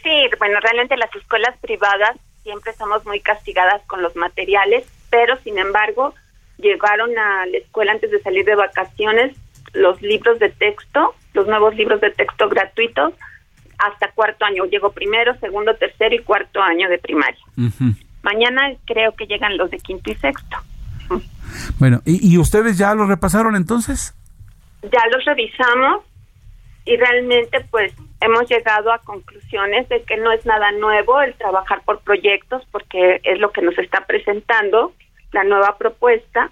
Sí, bueno, realmente las escuelas privadas siempre somos muy castigadas con los materiales, pero sin embargo, llegaron a la escuela antes de salir de vacaciones los libros de texto, los nuevos libros de texto gratuitos, hasta cuarto año. Llegó primero, segundo, tercero y cuarto año de primaria. Mañana creo que llegan los de quinto y sexto.
Bueno, ¿y, ¿y, ustedes ya los repasaron entonces?
Ya los revisamos y realmente pues hemos llegado a conclusiones de que no es nada nuevo el trabajar por proyectos porque es lo que nos está presentando la nueva propuesta,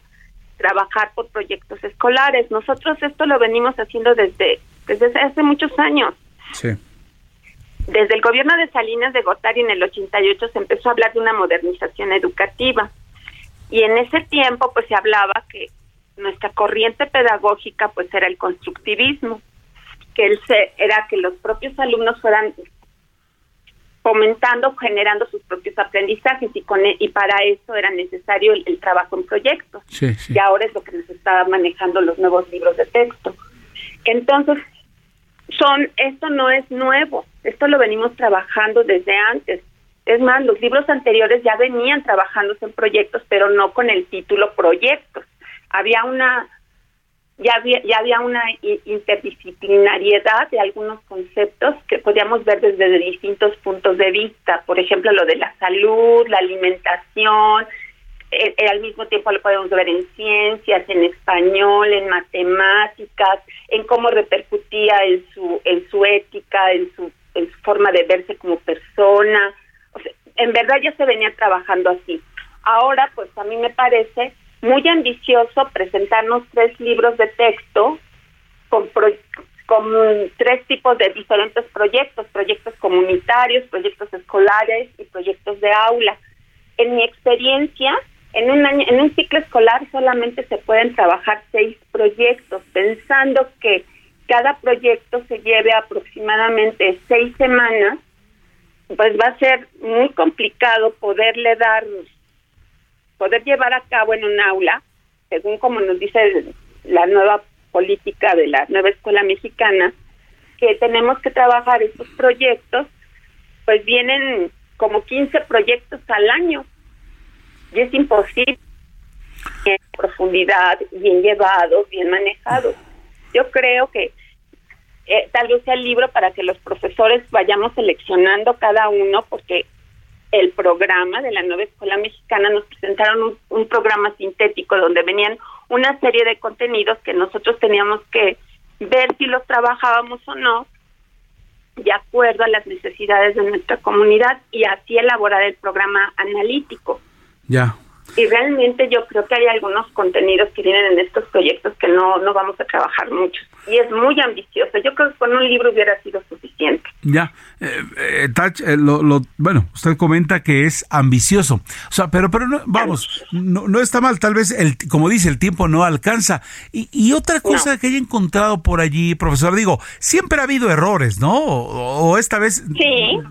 trabajar por proyectos escolares. Nosotros esto lo venimos haciendo desde, desde hace muchos años.
Sí.
Desde el gobierno de Salinas de Gortari en el 88 se empezó a hablar de una modernización educativa. Y en ese tiempo pues se hablaba que nuestra corriente pedagógica pues era el constructivismo, que el era que los propios alumnos fueran fomentando, generando sus propios aprendizajes y con e, y para eso era necesario el, trabajo en proyectos. Y ahora es lo que nos está manejando los nuevos libros de texto. Entonces, son esto no es nuevo, esto lo venimos trabajando desde antes. Es más, los libros anteriores ya venían trabajándose en proyectos, pero no con el título proyectos. Había una ya había, ya había una interdisciplinariedad de algunos conceptos que podíamos ver desde distintos puntos de vista, por ejemplo, lo de la salud, la alimentación, eh, eh, al mismo tiempo lo podemos ver en ciencias, en español, en matemáticas, en cómo repercutía en su, en su ética, en su, forma de verse como persona. En verdad ya se venía trabajando así. Ahora, pues a mí me parece muy ambicioso presentarnos tres libros de texto con con tres tipos de diferentes proyectos, proyectos comunitarios, proyectos escolares y proyectos de aula. En mi experiencia, en un año, en un ciclo escolar solamente se pueden trabajar seis proyectos, pensando que cada proyecto se lleve aproximadamente seis semanas, pues va a ser muy complicado poderle dar, poder llevar a cabo en un aula, según como nos dice la nueva política de la nueva escuela mexicana, que tenemos que trabajar estos proyectos, pues vienen como 15 proyectos al año y es imposible en profundidad, bien llevados, bien manejados. Yo creo que eh, tal vez sea el libro para que los profesores vayamos seleccionando cada uno, porque el programa de la nueva escuela mexicana nos presentaron un programa sintético donde venían una serie de contenidos que nosotros teníamos que ver si los trabajábamos o no de acuerdo a las necesidades de nuestra comunidad y así elaborar el programa analítico.
Ya.
Y realmente yo creo que hay algunos contenidos que vienen en estos proyectos que no, no vamos a trabajar mucho. Y es muy ambicioso. Yo creo que con un libro hubiera sido suficiente.
Ya. Eh, eh, Tach, eh, lo, lo, bueno, usted comenta que es ambicioso. O sea, pero, pero no, vamos, no, no está mal. Tal vez, el, como dice, el tiempo no alcanza. Y, y otra cosa que haya encontrado por allí, profesor, digo, siempre ha habido errores, ¿no? O, o esta vez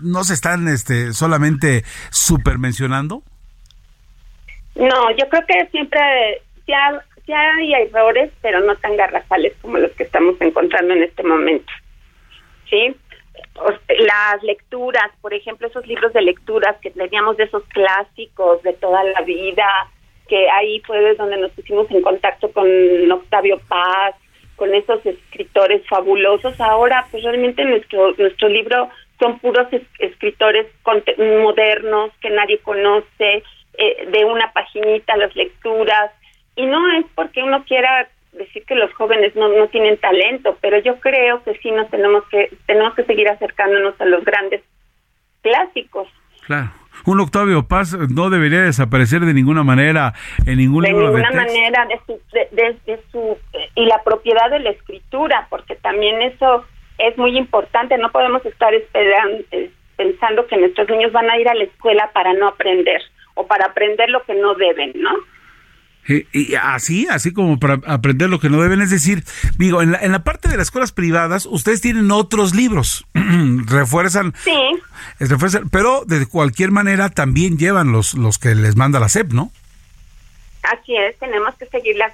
no se están este, solamente supermencionando.
No, yo creo que siempre ya, ya hay errores, pero no tan garrafales como los que estamos encontrando en este momento. ¿Sí? Las lecturas, por ejemplo, esos libros de lecturas que teníamos de esos clásicos de toda la vida, que ahí fue donde nos pusimos en contacto con Octavio Paz, con esos escritores fabulosos. Ahora, pues realmente nuestro nuestro libro son puros escritores modernos que nadie conoce, eh, de una paginita las lecturas y no es porque uno quiera decir que los jóvenes no, no tienen talento, pero yo creo que sí nos tenemos que tenemos que seguir acercándonos a los grandes clásicos.
Claro. Un Octavio Paz no debería desaparecer de ninguna manera en ningún
de
libro
ninguna manera de su, de, su y la propiedad de la escritura, porque también eso es muy importante. No podemos estar esperando, eh, pensando que nuestros niños van a ir a la escuela para no aprender o para aprender lo que no deben, ¿no?
Y, así, así como para aprender lo que no deben, es decir, digo, en la, en la parte de las escuelas privadas, ustedes tienen otros libros, <clears throat> refuerzan,
sí.
refuerzan, pero de cualquier manera también llevan los, los que les manda la SEP, ¿no?
Así es, tenemos que seguir la,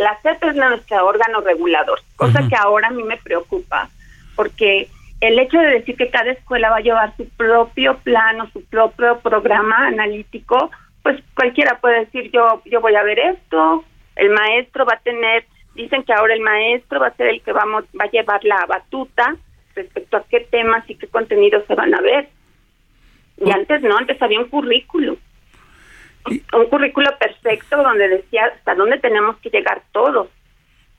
la SEP es nuestro órgano regulador, cosa que ahora a mí me preocupa, porque el hecho de decir que cada escuela va a llevar su propio plano, su propio programa analítico, pues cualquiera puede decir yo yo voy a ver esto, el maestro va a tener, dicen que ahora el maestro va a ser el que vamos va a llevar la batuta respecto a qué temas y qué contenidos se van a ver. Y antes no, antes había un currículo. Un currículo perfecto donde decía hasta dónde tenemos que llegar todos.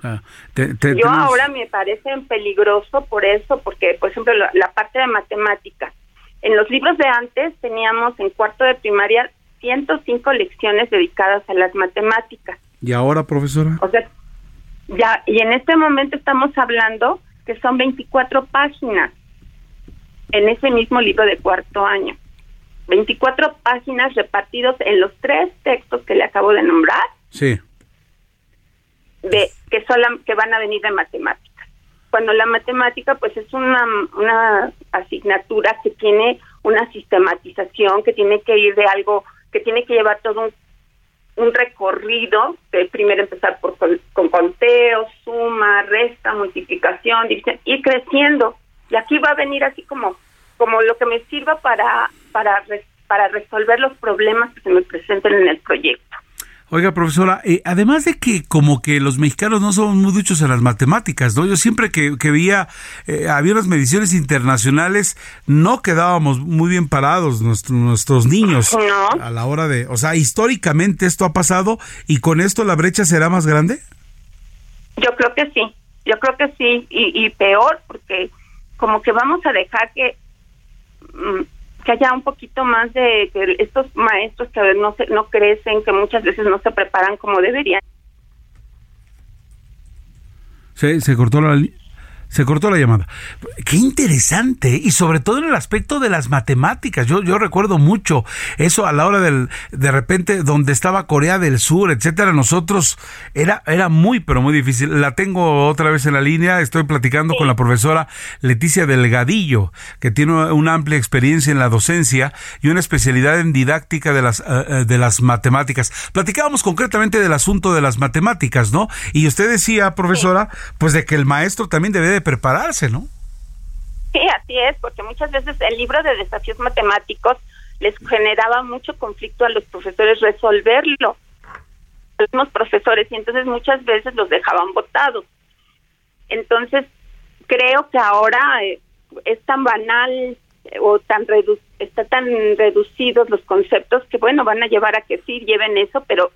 Ah,
Yo ahora me parece peligroso por eso, porque, por ejemplo, la, parte de matemáticas. En los libros de antes teníamos en cuarto de primaria 105 lecciones dedicadas a las matemáticas.
¿Y ahora, profesora?
O sea, ya, y en este momento estamos hablando que son 24 páginas en ese mismo libro de cuarto año. 24 páginas repartidos en los tres textos que le acabo de nombrar.
Sí
de que sola, que van a venir de matemáticas. Cuando la matemática pues es una, una asignatura que tiene una sistematización, que tiene que ir de algo, que tiene que llevar todo un, un recorrido, de primero empezar por con, conteo, suma, resta, multiplicación, división, y creciendo. Y aquí va a venir así como, como lo que me sirva para, para, para resolver los problemas que se me presenten en el proyecto.
Oiga, profesora, eh, además de que como que los mexicanos no somos muy duchos en las matemáticas, ¿no? Yo siempre que, que veía, eh, había unas mediciones internacionales, no quedábamos muy bien parados nuestros niños a la hora de, o sea, históricamente esto ha pasado y con esto la brecha será más grande.
Yo creo que sí, yo creo que sí, y, y peor porque como que vamos a dejar que... Mm, que haya un poquito más de que estos maestros que no se, no crecen, que muchas veces no se preparan como deberían.
Se, cortó la Se cortó la llamada. Qué interesante. Y sobre todo en el aspecto de las matemáticas. Yo, yo recuerdo mucho eso a la hora del, de repente, donde estaba Corea del Sur, etcétera. Nosotros era, era muy, pero muy difícil. La tengo otra vez en la línea. Estoy platicando con la profesora Leticia Delgadillo, que tiene una amplia experiencia en la docencia y una especialidad en didáctica de las, eh, de las matemáticas. Platicábamos concretamente del asunto de las matemáticas, ¿no? Y usted decía, profesora, pues de que el maestro también debe de prepararse, ¿no?
Sí, así es, porque muchas veces el libro de desafíos matemáticos les generaba mucho conflicto a los profesores resolverlo, los mismos profesores, y entonces muchas veces los dejaban votados. Entonces, creo que ahora eh, es tan banal eh, o tan redu está tan reducidos los conceptos que bueno van a llevar a que sí lleven eso pero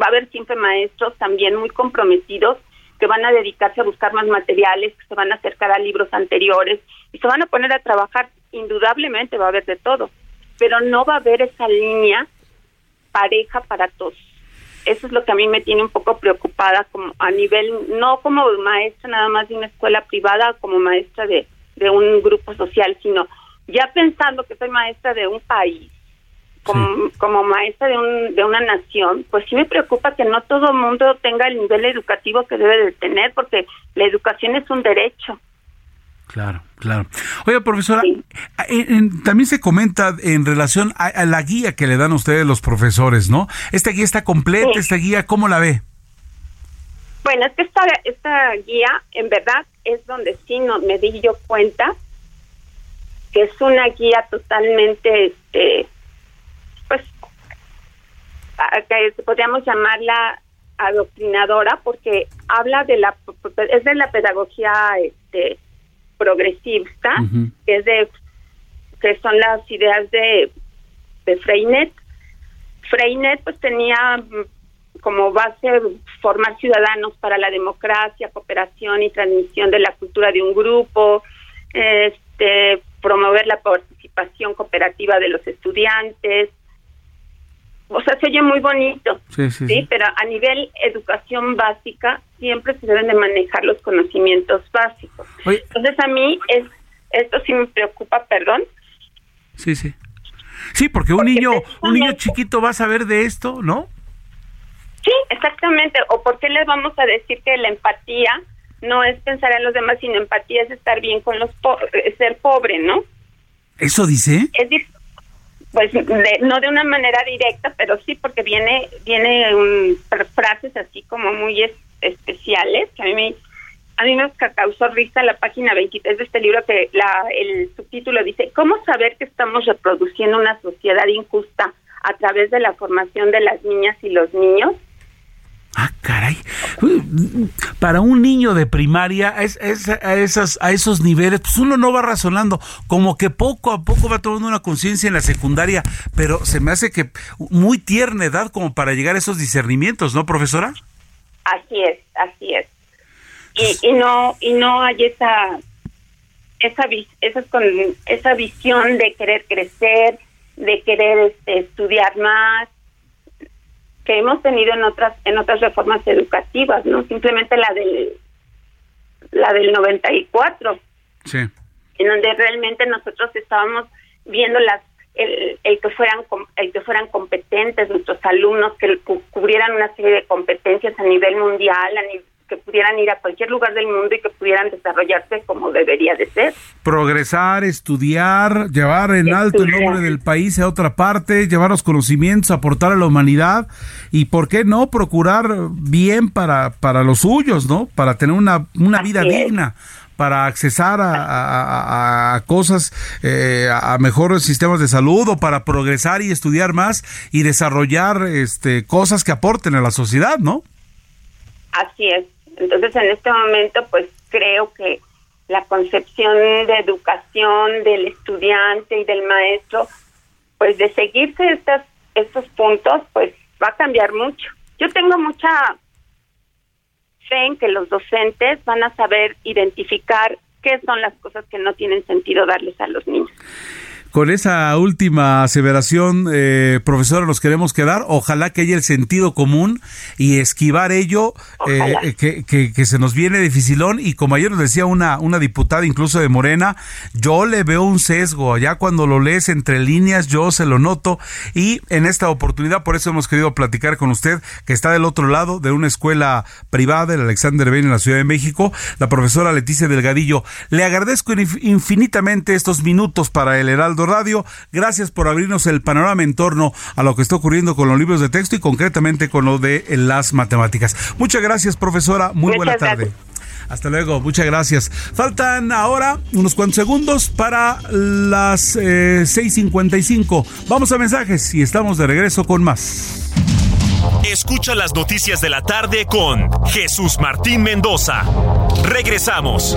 va a haber siempre maestros también muy comprometidos que van a dedicarse a buscar más materiales, que se van a acercar a libros anteriores y se van a poner a trabajar. Indudablemente va a haber de todo, pero no va a haber esa línea pareja para todos. Eso es lo que a mí me tiene un poco preocupada como a nivel, no como maestra nada más de una escuela privada, como maestra de, de un grupo social, sino ya pensando que soy maestra de un país, como, como maestra de, un, de una nación, pues sí me preocupa que no todo el mundo tenga el nivel educativo que debe de tener, porque la educación es un derecho.
Claro, claro. Oiga, profesora, también se comenta en relación a, la guía que le dan a ustedes los profesores, ¿no? ¿Esta guía está completa? ¿Esta guía cómo la ve?
Bueno, es que esta, esta guía, en verdad, es donde sí no, me di yo cuenta que es una guía totalmente este, que podríamos llamarla adoctrinadora porque habla de la es de la pedagogía este progresista que es de que son las ideas de de Freinet. Freinet pues tenía como base formar ciudadanos para la democracia cooperación y transmisión de la cultura de un grupo este promover la participación cooperativa de los estudiantes o sea, se oye muy bonito, sí, sí, pero a nivel educación básica siempre se deben de manejar los conocimientos básicos. Entonces a mí es esto sí me preocupa, perdón.
Sí, sí. Sí, porque un niño, un niño chiquito va a saber de esto, ¿no?
Sí, exactamente. O por qué les vamos a decir que la empatía no es pensar en los demás, sino empatía es estar bien con los ser pobre, ¿no?
¿Eso dice?
Es, pues no de una manera directa, pero sí porque viene viene un, frases así como muy especiales que a mí me a mí me causó risa la página 23 de este libro que la el subtítulo dice ¿Cómo saber que estamos reproduciendo una sociedad injusta a través de la formación de las niñas y los niños?
Caray. Para un niño de primaria, es, a, esas, a esos niveles, pues uno no va razonando. Como que poco a poco va tomando una conciencia en la secundaria, pero se me hace que muy tierna edad como para llegar a esos discernimientos, ¿no, profesora?
Así es, así es. Y, y no y no hay esa esa esa, esa visión de querer crecer, de querer este, estudiar más, que hemos tenido en otras en otras reformas educativas, no simplemente la del la del 94. Sí. En donde realmente nosotros estábamos viendo las el, el que fueran el que fueran competentes nuestros alumnos que cubrieran una serie de competencias a nivel mundial, a nivel que pudieran ir a cualquier lugar del mundo y que pudieran desarrollarse como debería de ser.
Progresar, estudiar, llevar en alto el nombre del país a otra parte, llevar los conocimientos, aportar a la humanidad y, ¿por qué no?, procurar bien para, para los suyos, ¿no? Para tener una, una vida digna para accesar a, cosas, eh, a mejores sistemas de salud o para progresar y estudiar más y desarrollar este, cosas que aporten a la sociedad, ¿no?
Así es. Entonces, en este momento, pues creo que la concepción de educación del estudiante y del maestro, pues de seguirse estos, estos puntos, pues va a cambiar mucho. Yo tengo mucha fe en que los docentes van a saber identificar qué son las cosas que no tienen sentido darles a los niños.
Con esa última aseveración, eh, profesora, nos queremos quedar. Ojalá que haya el sentido común y esquivar ello, eh, que, que, se nos viene dificilón. Y como ayer nos decía una, una diputada, incluso de Morena, yo le veo un sesgo. Ya cuando lo lees entre líneas, yo se lo noto. Y en esta oportunidad, por eso hemos querido platicar con usted, que está del otro lado de una escuela privada, el Alexander Ben en la Ciudad de México, la profesora Leticia Delgadillo. Le agradezco infinitamente estos minutos para el Heraldo Radio. Gracias por abrirnos el panorama en torno a lo que está ocurriendo con los libros de texto y concretamente con lo de las matemáticas. Muchas gracias, profesora. Muy buena tarde. Hasta luego, muchas gracias. Faltan ahora unos cuantos segundos para las 6.55. Eh, Vamos a mensajes y estamos de regreso con más.
Escucha las noticias de la tarde con Jesús Martín Mendoza. Regresamos.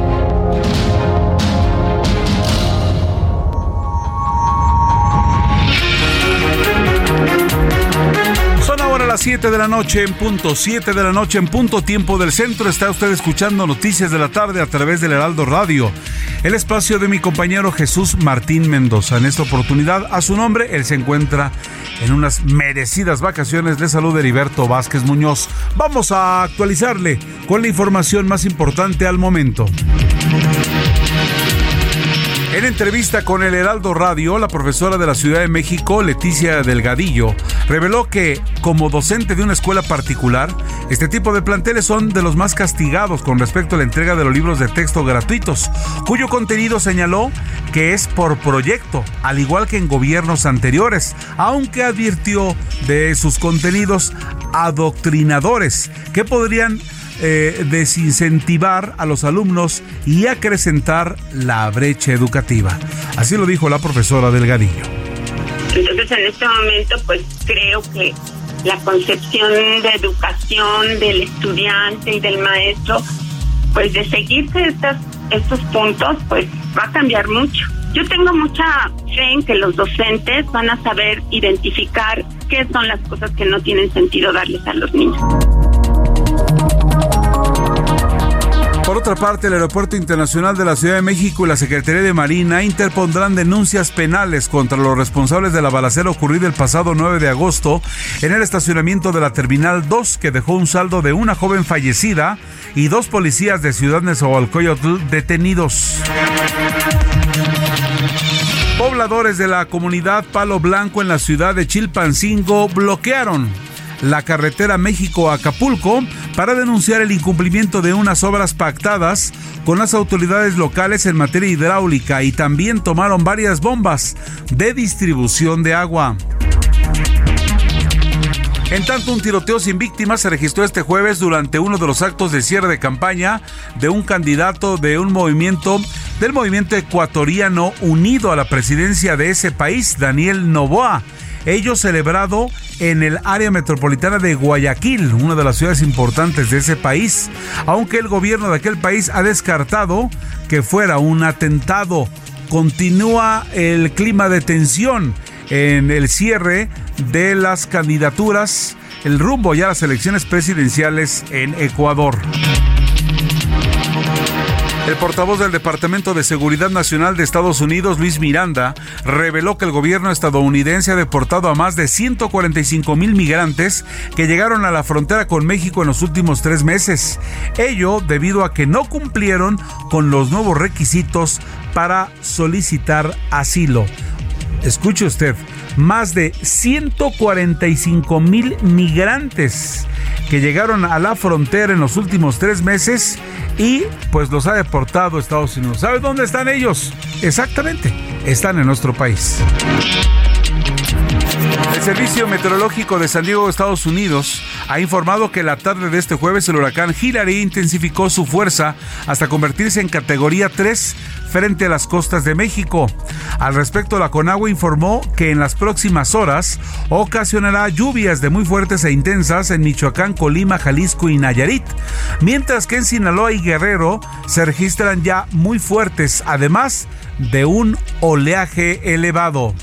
Las 7 de la noche en punto, 7 de la noche en punto tiempo del centro. Está usted escuchando Noticias de la Tarde a través del Heraldo Radio. El espacio de mi compañero Jesús Martín Mendoza. En esta oportunidad, a su nombre, él se encuentra en unas merecidas vacaciones. Le saluda Heriberto Vázquez Muñoz. Vamos a actualizarle con la información más importante al momento. En entrevista con el Heraldo Radio, la profesora de la Ciudad de México, Leticia Delgadillo, reveló que, como docente de una escuela particular, este tipo de planteles son de los más castigados con respecto a la entrega de los libros de texto gratuitos, cuyo contenido señaló que es por proyecto, al igual que en gobiernos anteriores, aunque advirtió de sus contenidos adoctrinadores que podrían eh, desincentivar a los alumnos y acrecentar la brecha educativa. Así lo dijo la profesora Delgadillo.
Entonces, en este momento, pues creo que la concepción de educación del estudiante y del maestro, pues de seguirse estos puntos, pues va a cambiar mucho. Yo tengo mucha fe en que los docentes van a saber identificar qué son las cosas que no tienen sentido darles a los niños.
Por otra parte, el Aeropuerto Internacional de la Ciudad de México y la Secretaría de Marina interpondrán denuncias penales contra los responsables de la balacera ocurrida el pasado 9 de agosto en el estacionamiento de la Terminal 2, que dejó un saldo de una joven fallecida y dos policías de Ciudad Nezahualcóyotl detenidos. Pobladores de la comunidad Palo Blanco en la ciudad de Chilpancingo bloquearon la carretera México-Acapulco para denunciar el incumplimiento de unas obras pactadas con las autoridades locales en materia hidráulica y también tomaron varias bombas de distribución de agua. En tanto, un tiroteo sin víctimas se registró este jueves durante uno de los actos de cierre de campaña de un candidato de un movimiento del movimiento ecuatoriano unido a la presidencia de ese país, Daniel Novoa ello celebrado en el área metropolitana de Guayaquil, una de las ciudades importantes de ese país, aunque el gobierno de aquel país ha descartado que fuera un atentado. Continúa el clima de tensión en el cierre de las candidaturas, el rumbo ya a las elecciones presidenciales en Ecuador. El portavoz del Departamento de Seguridad Nacional de Estados Unidos, Luis Miranda, reveló que el gobierno estadounidense ha deportado a más de 145 mil migrantes que llegaron a la frontera con México en los últimos tres meses. Ello debido a que no cumplieron con los nuevos requisitos para solicitar asilo. Escuche usted, más de 145 mil migrantes que llegaron a la frontera en los últimos tres meses y pues los ha deportado Estados Unidos. ¿Sabe dónde están ellos? Exactamente, están en nuestro país. El Servicio Meteorológico de San Diego, Estados Unidos, ha informado que la tarde de este jueves el huracán Hillary intensificó su fuerza hasta convertirse en categoría 3 frente a las costas de México. Al respecto, la Conagua informó que en las próximas horas ocasionará lluvias de muy fuertes e intensas en Michoacán, Colima, Jalisco y Nayarit, mientras que en Sinaloa y Guerrero se registran ya muy fuertes, además de un oleaje elevado.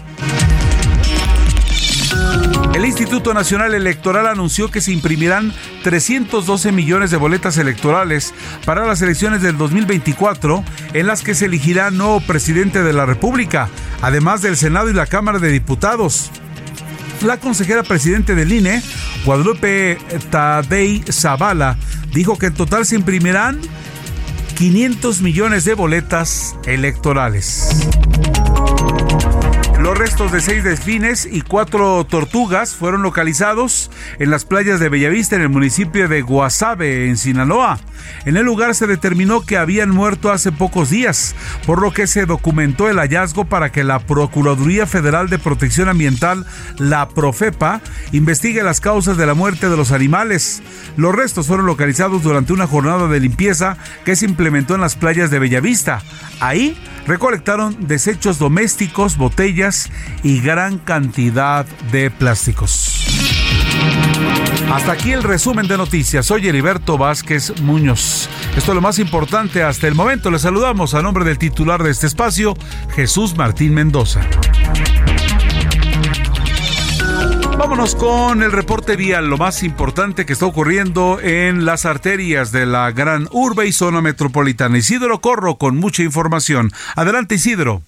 El Instituto Nacional Electoral anunció que se imprimirán 312 millones de boletas electorales para las elecciones del 2024, en las que se elegirá nuevo presidente de la República, además del Senado y la Cámara de Diputados. La consejera presidente del INE, Guadalupe Tadei Zavala, dijo que en total se imprimirán 500 millones de boletas electorales. Restos de seis delfines y cuatro tortugas fueron localizados en las playas de Bellavista, en el municipio de Guasave, en Sinaloa. En el lugar se determinó que habían muerto hace pocos días, por lo que se documentó el hallazgo para que la Procuraduría Federal de Protección Ambiental, la Profepa, investigue las causas de la muerte de los animales. Los restos fueron localizados durante una jornada de limpieza que se implementó en las playas de Bellavista. Ahí recolectaron desechos domésticos, botellas y gran cantidad de plásticos. Hasta aquí el resumen de noticias. Soy Heriberto Vázquez Muñoz. Esto es lo más importante hasta el momento. Le saludamos a nombre del titular de este espacio, Jesús Martín Mendoza. Vámonos con el reporte vial, lo más importante que está ocurriendo en las arterias de la gran urbe y zona metropolitana. Isidro Corro con mucha información. Adelante, Isidro.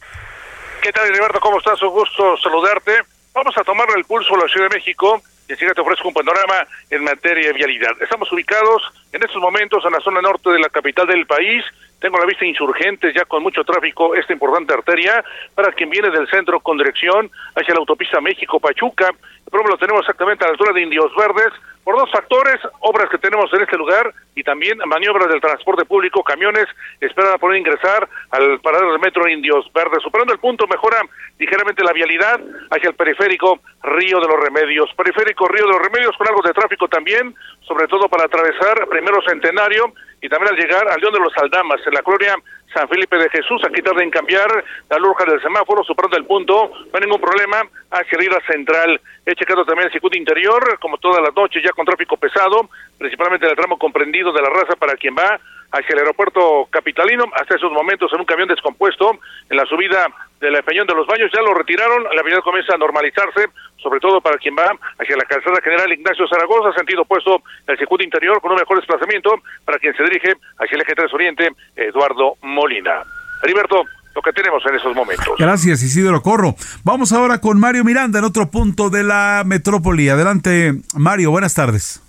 ¿Qué tal, Heriberto? ¿Cómo estás? Un gusto saludarte. Vamos a tomarle el pulso a la Ciudad de México y así te ofrezco un panorama en materia de vialidad. Estamos ubicados en estos momentos en la zona norte de la capital del país. Tengo la vista insurgentes ya con mucho tráfico esta importante arteria para quien viene del centro con dirección hacia la autopista México-Pachuca el lo tenemos exactamente a la altura de Indios Verdes, por dos factores, obras que tenemos en este lugar y también maniobras del transporte público, camiones esperan a poder ingresar al paradero del metro Indios Verdes. Superando el punto, mejora ligeramente la vialidad hacia el periférico Río de los Remedios. Periférico Río de los Remedios con algo de tráfico también, sobre todo para atravesar primero Centenario y también al llegar al León de los Aldamas, en la colonia San Felipe de Jesús. Aquí tarda en cambiar la luz del semáforo, superando el punto, no hay ningún problema, hacia la Central. He checado también el circuito interior, como todas las noches, ya con tráfico pesado, principalmente en el tramo comprendido de la raza para quien va hacia el aeropuerto capitalino, hasta esos momentos en un camión descompuesto, en la subida del Peñón de los Baños, ya lo retiraron, la avenida comienza a normalizarse, sobre todo para quien va hacia la calzada general Ignacio Zaragoza, sentido opuesto al circuito interior, con un mejor desplazamiento para quien se dirige hacia el eje 3 Oriente, Eduardo Molina. Heriberto, lo que tenemos en esos momentos.
Gracias, Isidro Corro. Vamos ahora con Mario Miranda en otro punto de la metrópoli. Adelante, Mario, buenas tardes.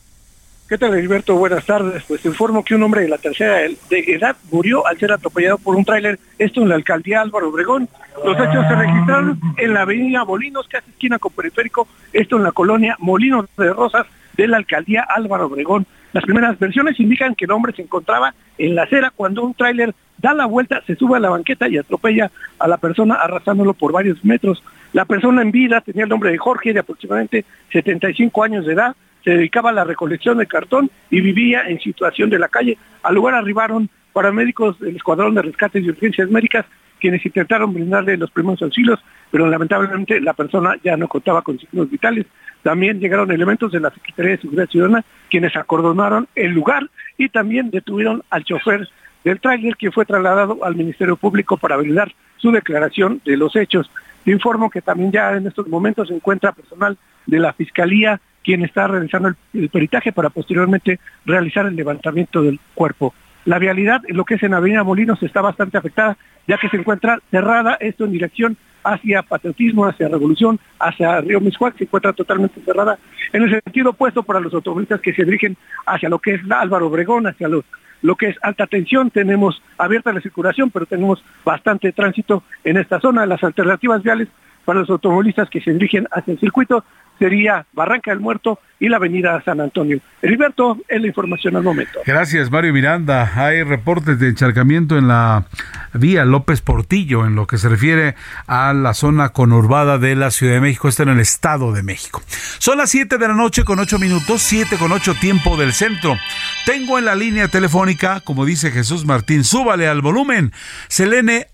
¿Qué tal, Gilberto? Buenas tardes. Pues informo que un hombre de la tercera edad murió al ser atropellado por un tráiler, esto en la alcaldía Álvaro Obregón. Los hechos se registraron en la avenida Molinos, casi esquina con periférico, esto en la colonia Molinos de Rosas de la alcaldía Álvaro Obregón. Las primeras versiones indican que el hombre se encontraba en la acera cuando un tráiler da la vuelta, se sube a la banqueta y atropella a la persona arrastrándolo por varios metros. La persona en vida tenía el nombre de Jorge, de aproximadamente 75 años de edad, se dedicaba a la recolección de cartón y vivía en situación de la calle. Al lugar arribaron paramédicos del Escuadrón de Rescates y Urgencias Médicas, quienes intentaron brindarle los primeros auxilios, pero lamentablemente la persona ya no contaba con signos vitales. También llegaron elementos de la Secretaría de Seguridad Ciudadana, quienes acordonaron el lugar y también detuvieron al chofer del tráiler, que fue trasladado al Ministerio Público para validar su declaración de los hechos. Te informo que también ya en estos momentos se encuentra personal de la Fiscalía quien está realizando el, peritaje para posteriormente realizar el levantamiento del cuerpo. La vialidad en lo que es en Avenida Molinos está bastante afectada, ya que se encuentra cerrada esto en dirección hacia Patriotismo, hacia Revolución, hacia Río Miscuac, se encuentra totalmente cerrada. En el sentido opuesto para los automovilistas que se dirigen hacia lo que es Álvaro Obregón, hacia lo que es alta tensión, tenemos abierta la circulación, pero tenemos bastante tránsito en esta zona. Las alternativas viales para los automovilistas que se dirigen hacia el circuito sería Barranca del Muerto y la avenida San Antonio. Heriberto, es la información al momento.
Gracias, Mario Miranda. Hay reportes de encharcamiento en la vía López Portillo en lo que se refiere a la zona conurbada de la Ciudad de México, está en el Estado de México. Son las 7 de la noche con 8 minutos, 7 con 8 tiempo del centro. Tengo en la línea telefónica, como dice Jesús Martín, súbale al volumen. Selene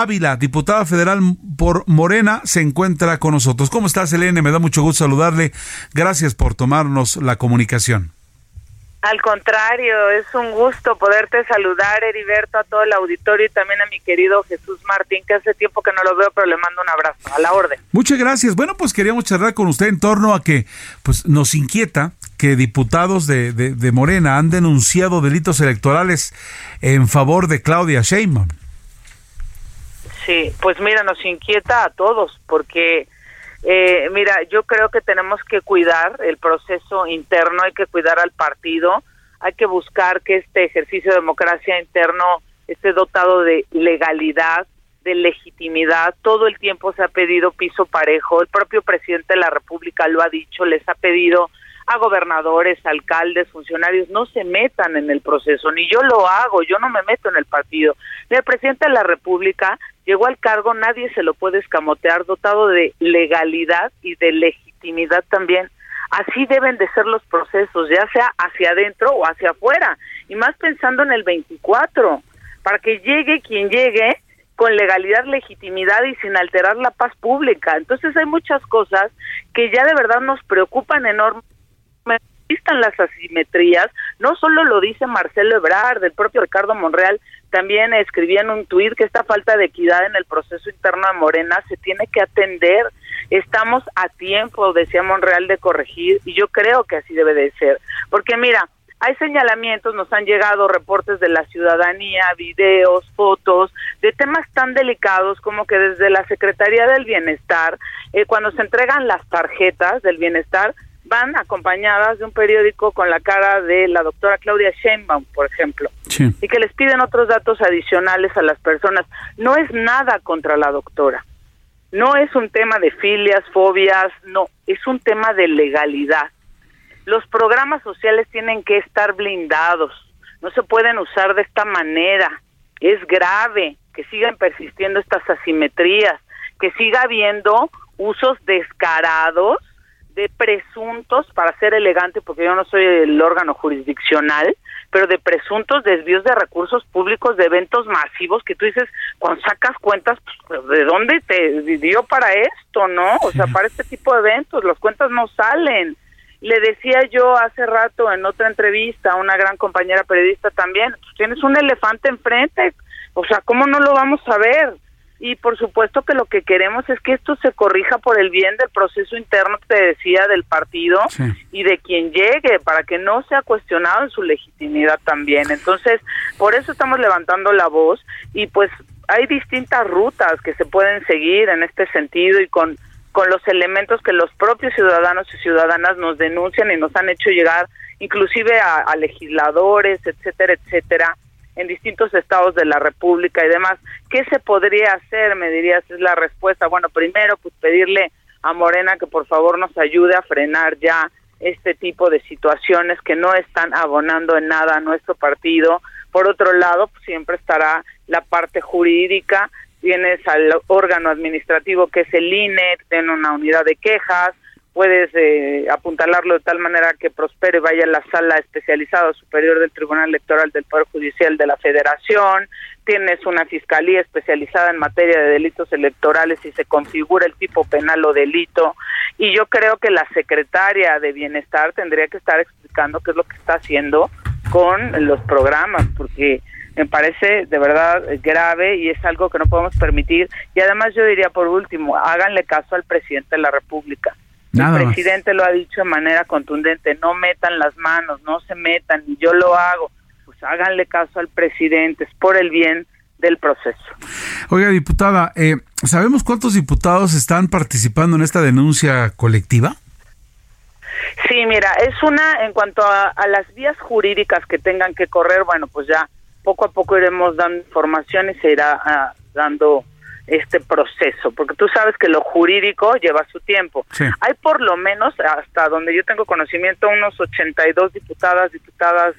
Ávila, diputada federal por Morena, se encuentra con nosotros. ¿Cómo estás, Selene? Me da mucho gusto saludarle. Gracias por tomarnos la comunicación.
Al contrario, es un gusto poderte saludar, Heriberto, a todo el auditorio y también a mi querido Jesús Martín, que hace tiempo que no lo veo, pero le mando un abrazo. A la orden.
Muchas gracias. Bueno, pues queríamos charlar con usted en torno a que pues nos inquieta que diputados de, de, de Morena han denunciado delitos electorales en favor de Claudia Sheinbaum.
Sí, pues mira, nos inquieta a todos porque, eh, mira, yo creo que tenemos que cuidar el proceso interno, hay que cuidar al partido, hay que buscar que este ejercicio de democracia interno esté dotado de legalidad, de legitimidad. Todo el tiempo se ha pedido piso parejo, el propio presidente de la República lo ha dicho, les ha pedido a gobernadores, alcaldes, funcionarios, no se metan en el proceso, ni yo lo hago, yo no me meto en el partido. El presidente de la República llegó al cargo, nadie se lo puede escamotear, dotado de legalidad y de legitimidad también. Así deben de ser los procesos, ya sea hacia adentro o hacia afuera, y más pensando en el 24, para que llegue quien llegue con legalidad, legitimidad y sin alterar la paz pública. Entonces hay muchas cosas que ya de verdad nos preocupan enormemente existan las asimetrías, no solo lo dice Marcelo Ebrard, el propio Ricardo Monreal también escribía en un tuit que esta falta de equidad en el proceso interno de Morena se tiene que atender. Estamos a tiempo, decía Monreal, de corregir y yo creo que así debe de ser. Porque mira, hay señalamientos, nos han llegado reportes de la ciudadanía, videos, fotos, de temas tan delicados como que desde la Secretaría del Bienestar, eh, cuando se entregan las tarjetas del bienestar, van acompañadas de un periódico con la cara de la doctora Claudia Sheinbaum, por ejemplo, y que les piden otros datos adicionales a las personas. No es nada contra la doctora, no es un tema de filias, fobias, no, es un tema de legalidad. Los programas sociales tienen que estar blindados, no se pueden usar de esta manera. Es grave que sigan persistiendo estas asimetrías, que siga habiendo usos descarados de presuntos, para ser elegante, porque yo no soy el órgano jurisdiccional, pero de presuntos desvíos de recursos públicos de eventos masivos que tú dices, cuando sacas cuentas, pues, ¿de dónde te dio para esto, no? O sea, para este tipo de eventos, las cuentas no salen. Le decía yo hace rato en otra entrevista a una gran compañera periodista también, pues, tienes un elefante enfrente, o sea, ¿cómo no lo vamos a ver? Y por supuesto que lo que queremos es que esto se corrija por el bien del proceso interno te decía del partido y de quien llegue para que no sea cuestionado en su legitimidad también. Entonces por eso estamos levantando la voz y pues hay distintas rutas que se pueden seguir en este sentido y con con los elementos que los propios ciudadanos y ciudadanas nos denuncian y nos han hecho llegar inclusive a legisladores etcétera etcétera en distintos estados de la República y demás. ¿Qué se podría hacer? Me dirías, es la respuesta. Bueno, primero, pues pedirle a Morena que por favor nos ayude a frenar ya este tipo de situaciones que no están abonando en nada a nuestro partido. Por otro lado, pues siempre estará la parte jurídica, tienes al órgano administrativo que es el INE, tiene una unidad de quejas, puedes eh, apuntalarlo de tal manera que prospere, vaya a la sala especializada superior del Tribunal Electoral del Poder Judicial de la Federación, tienes una fiscalía especializada en materia de delitos electorales y se configura el tipo penal o delito, y yo creo que la secretaria de Bienestar tendría que estar explicando qué es lo que está haciendo con los programas, porque me parece de verdad grave y es algo que no podemos permitir. Y además yo diría por último, háganle caso al presidente de la República el presidente lo ha dicho de manera contundente, no metan las manos, no se metan, y yo lo hago. Pues háganle caso al presidente, es por el bien del proceso.
Oiga, diputada, eh, ¿sabemos cuántos diputados están participando en esta denuncia colectiva?
Sí, mira, es una, en cuanto a, las vías jurídicas que tengan que correr, bueno, pues ya poco a poco iremos dando información y se irá ah, dando este proceso, porque tú sabes que lo jurídico lleva su tiempo. Hay por lo menos, hasta donde yo tengo conocimiento, unos 82 diputadas, diputadas,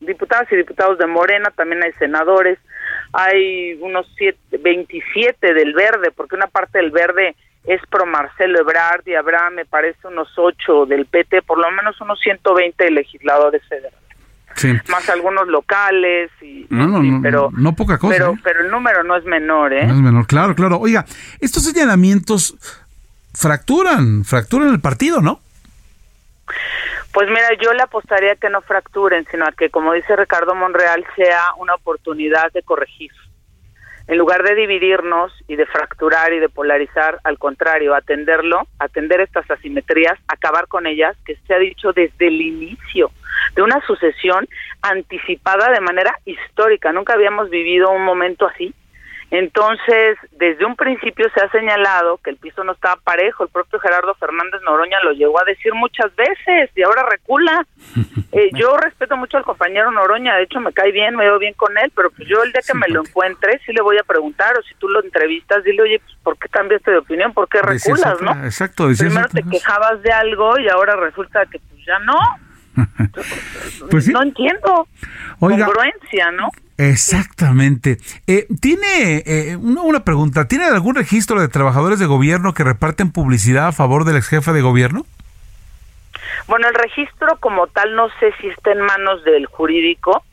diputadas y diputados de Morena, también hay senadores, hay unos siete, 27 del Verde, porque una parte del Verde es pro Marcelo Ebrard y habrá, me parece, unos 8 del PT, por lo menos unos 120 legisladores federales más algunos locales y
no,
pero
no poca cosa
pero
¿eh?
pero el número no es menor eh
no es menor claro claro oiga estos señalamientos fracturan fracturan el partido no
pues mira, yo le apostaría que no fracturen, sino a que, como dice Ricardo Monreal, sea una oportunidad de corregir. En lugar de dividirnos y de fracturar y de polarizar, al contrario, atenderlo, atender estas asimetrías, acabar con ellas, que se ha dicho desde el inicio de una sucesión anticipada de manera histórica. Nunca habíamos vivido un momento así. Entonces, desde un principio se ha señalado que el piso no estaba parejo. El propio Gerardo Fernández Noroña lo llegó a decir muchas veces y ahora recula. <laughs> Eh, yo respeto mucho al compañero Noroña, de hecho me cae bien, me veo bien con él, pero pues yo el día que me lo encuentre sí le voy a preguntar o si tú lo entrevistas, dile, oye, pues, ¿por qué cambiaste de opinión? ¿Por qué reculas, no?
Exacto,
Primero te quejabas de algo y ahora resulta que pues ya no. <laughs>
pues
No entiendo. Congruencia, ¿no?
Exactamente. Eh, ¿Tiene eh, una, una, pregunta? ¿Tiene algún registro de trabajadores de gobierno que reparten publicidad a favor del ex jefe de gobierno?
Bueno, el registro como tal no sé si está en manos del jurídico,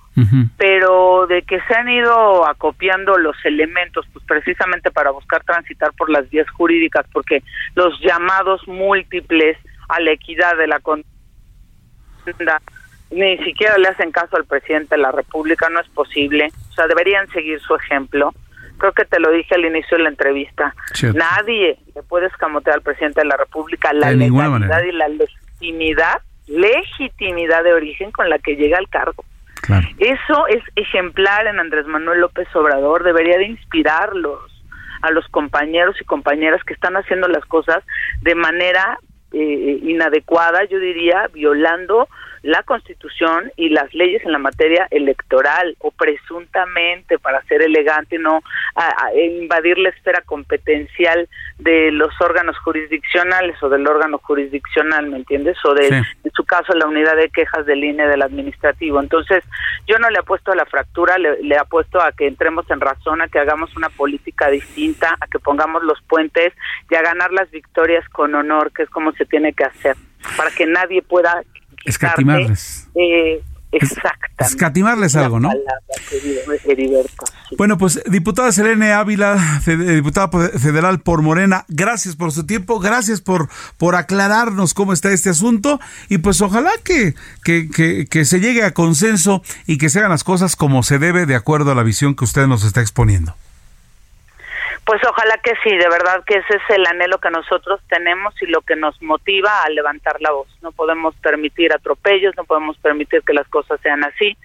pero de que se han ido acopiando los elementos, pues precisamente para buscar transitar por las vías jurídicas, porque los llamados múltiples a la equidad de la conducta ni siquiera le hacen caso al presidente de la República, no es posible. O sea, deberían seguir su ejemplo. Creo que te lo dije al inicio de la entrevista. Nadie le puede escamotear al presidente de la República la legalidad y la legitimidad, legitimidad de origen con la que llega al cargo. Eso es ejemplar en Andrés Manuel López Obrador, debería de inspirarlos a los compañeros y compañeras que están haciendo las cosas de manera eh, inadecuada, yo diría, violando la Constitución y las leyes en la materia electoral o presuntamente para ser elegante no a, invadir la esfera competencial de los órganos jurisdiccionales o del órgano jurisdiccional, ¿me entiendes? O de, en su caso, la unidad de quejas del INE del administrativo. Entonces, yo no le apuesto a la fractura, le, le apuesto a que entremos en razón, a que hagamos una política distinta, a que pongamos los puentes y a ganar las victorias con honor, que es como se tiene que hacer, para que nadie pueda
escatimarles.
Eh,
Escatimarles algo, ¿no? Bueno, pues diputada Selene Ávila, diputada federal por Morena, gracias por su tiempo, gracias por, por aclararnos cómo está este asunto y pues ojalá que, que, que se llegue a consenso y que se hagan las cosas como se debe de acuerdo a la visión que usted nos está exponiendo.
Pues ojalá que sí, de verdad que ese es el anhelo que nosotros tenemos y lo que nos motiva a levantar la voz. No podemos permitir atropellos, no podemos permitir que las cosas sean así.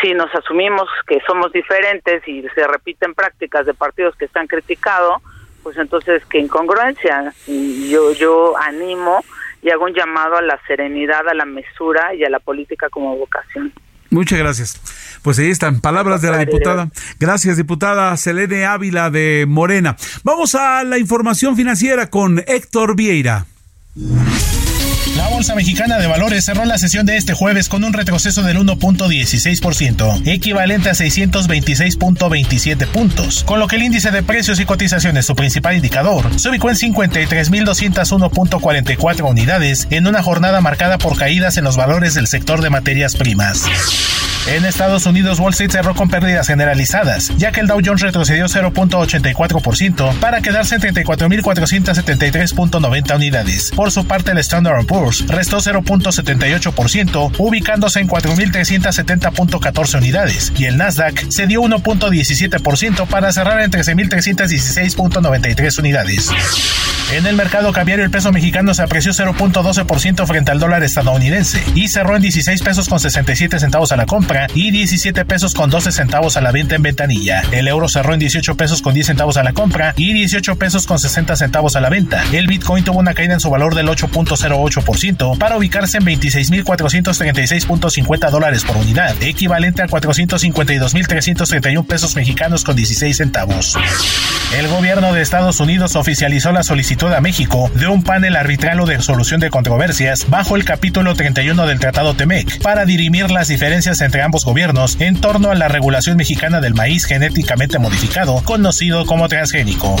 Si nos asumimos que somos diferentes y se repiten prácticas de partidos que están criticados, pues entonces qué incongruencia. Yo yo animo y hago un llamado a la serenidad, a la mesura y a la política como vocación.
Muchas gracias. Pues ahí están palabras de la diputada. Gracias, diputada Selene Ávila de Morena. Vamos a la información financiera con Héctor Vieira.
La Bolsa Mexicana de Valores cerró la sesión de este jueves con un retroceso del 1.16%, equivalente a 626.27 puntos, con lo que el índice de precios y cotizaciones, su principal indicador, se ubicó en 53.201.44 unidades en una jornada marcada por caídas en los valores del sector de materias primas. En Estados Unidos, Wall Street cerró con pérdidas generalizadas, ya que el Dow Jones retrocedió 0.84% para quedarse en 34.473.90 unidades. Por su parte, el Standard Poor's restó 0.78%, ubicándose en 4.370.14 unidades, y el Nasdaq cedió 1.17% para cerrar en 13.316.93 unidades. En el mercado cambiario, el peso mexicano se apreció 0.12% frente al dólar estadounidense y cerró en 16 pesos con 67 centavos a la compra y 17 pesos con 12 centavos a la venta en ventanilla. El euro cerró en 18 pesos con 10 centavos a la compra y 18 pesos con 60 centavos a la venta. El Bitcoin tuvo una caída en su valor del 8.08% para ubicarse en 26.436.50 dólares por unidad, equivalente a 452.331 pesos mexicanos con 16 centavos. El gobierno de Estados Unidos oficializó la solicitud a México de un panel arbitral o de solución de controversias bajo el capítulo 31 del Tratado TEMEC para dirimir las diferencias entre ambos gobiernos en torno a la regulación mexicana del maíz genéticamente modificado, conocido como transgénico.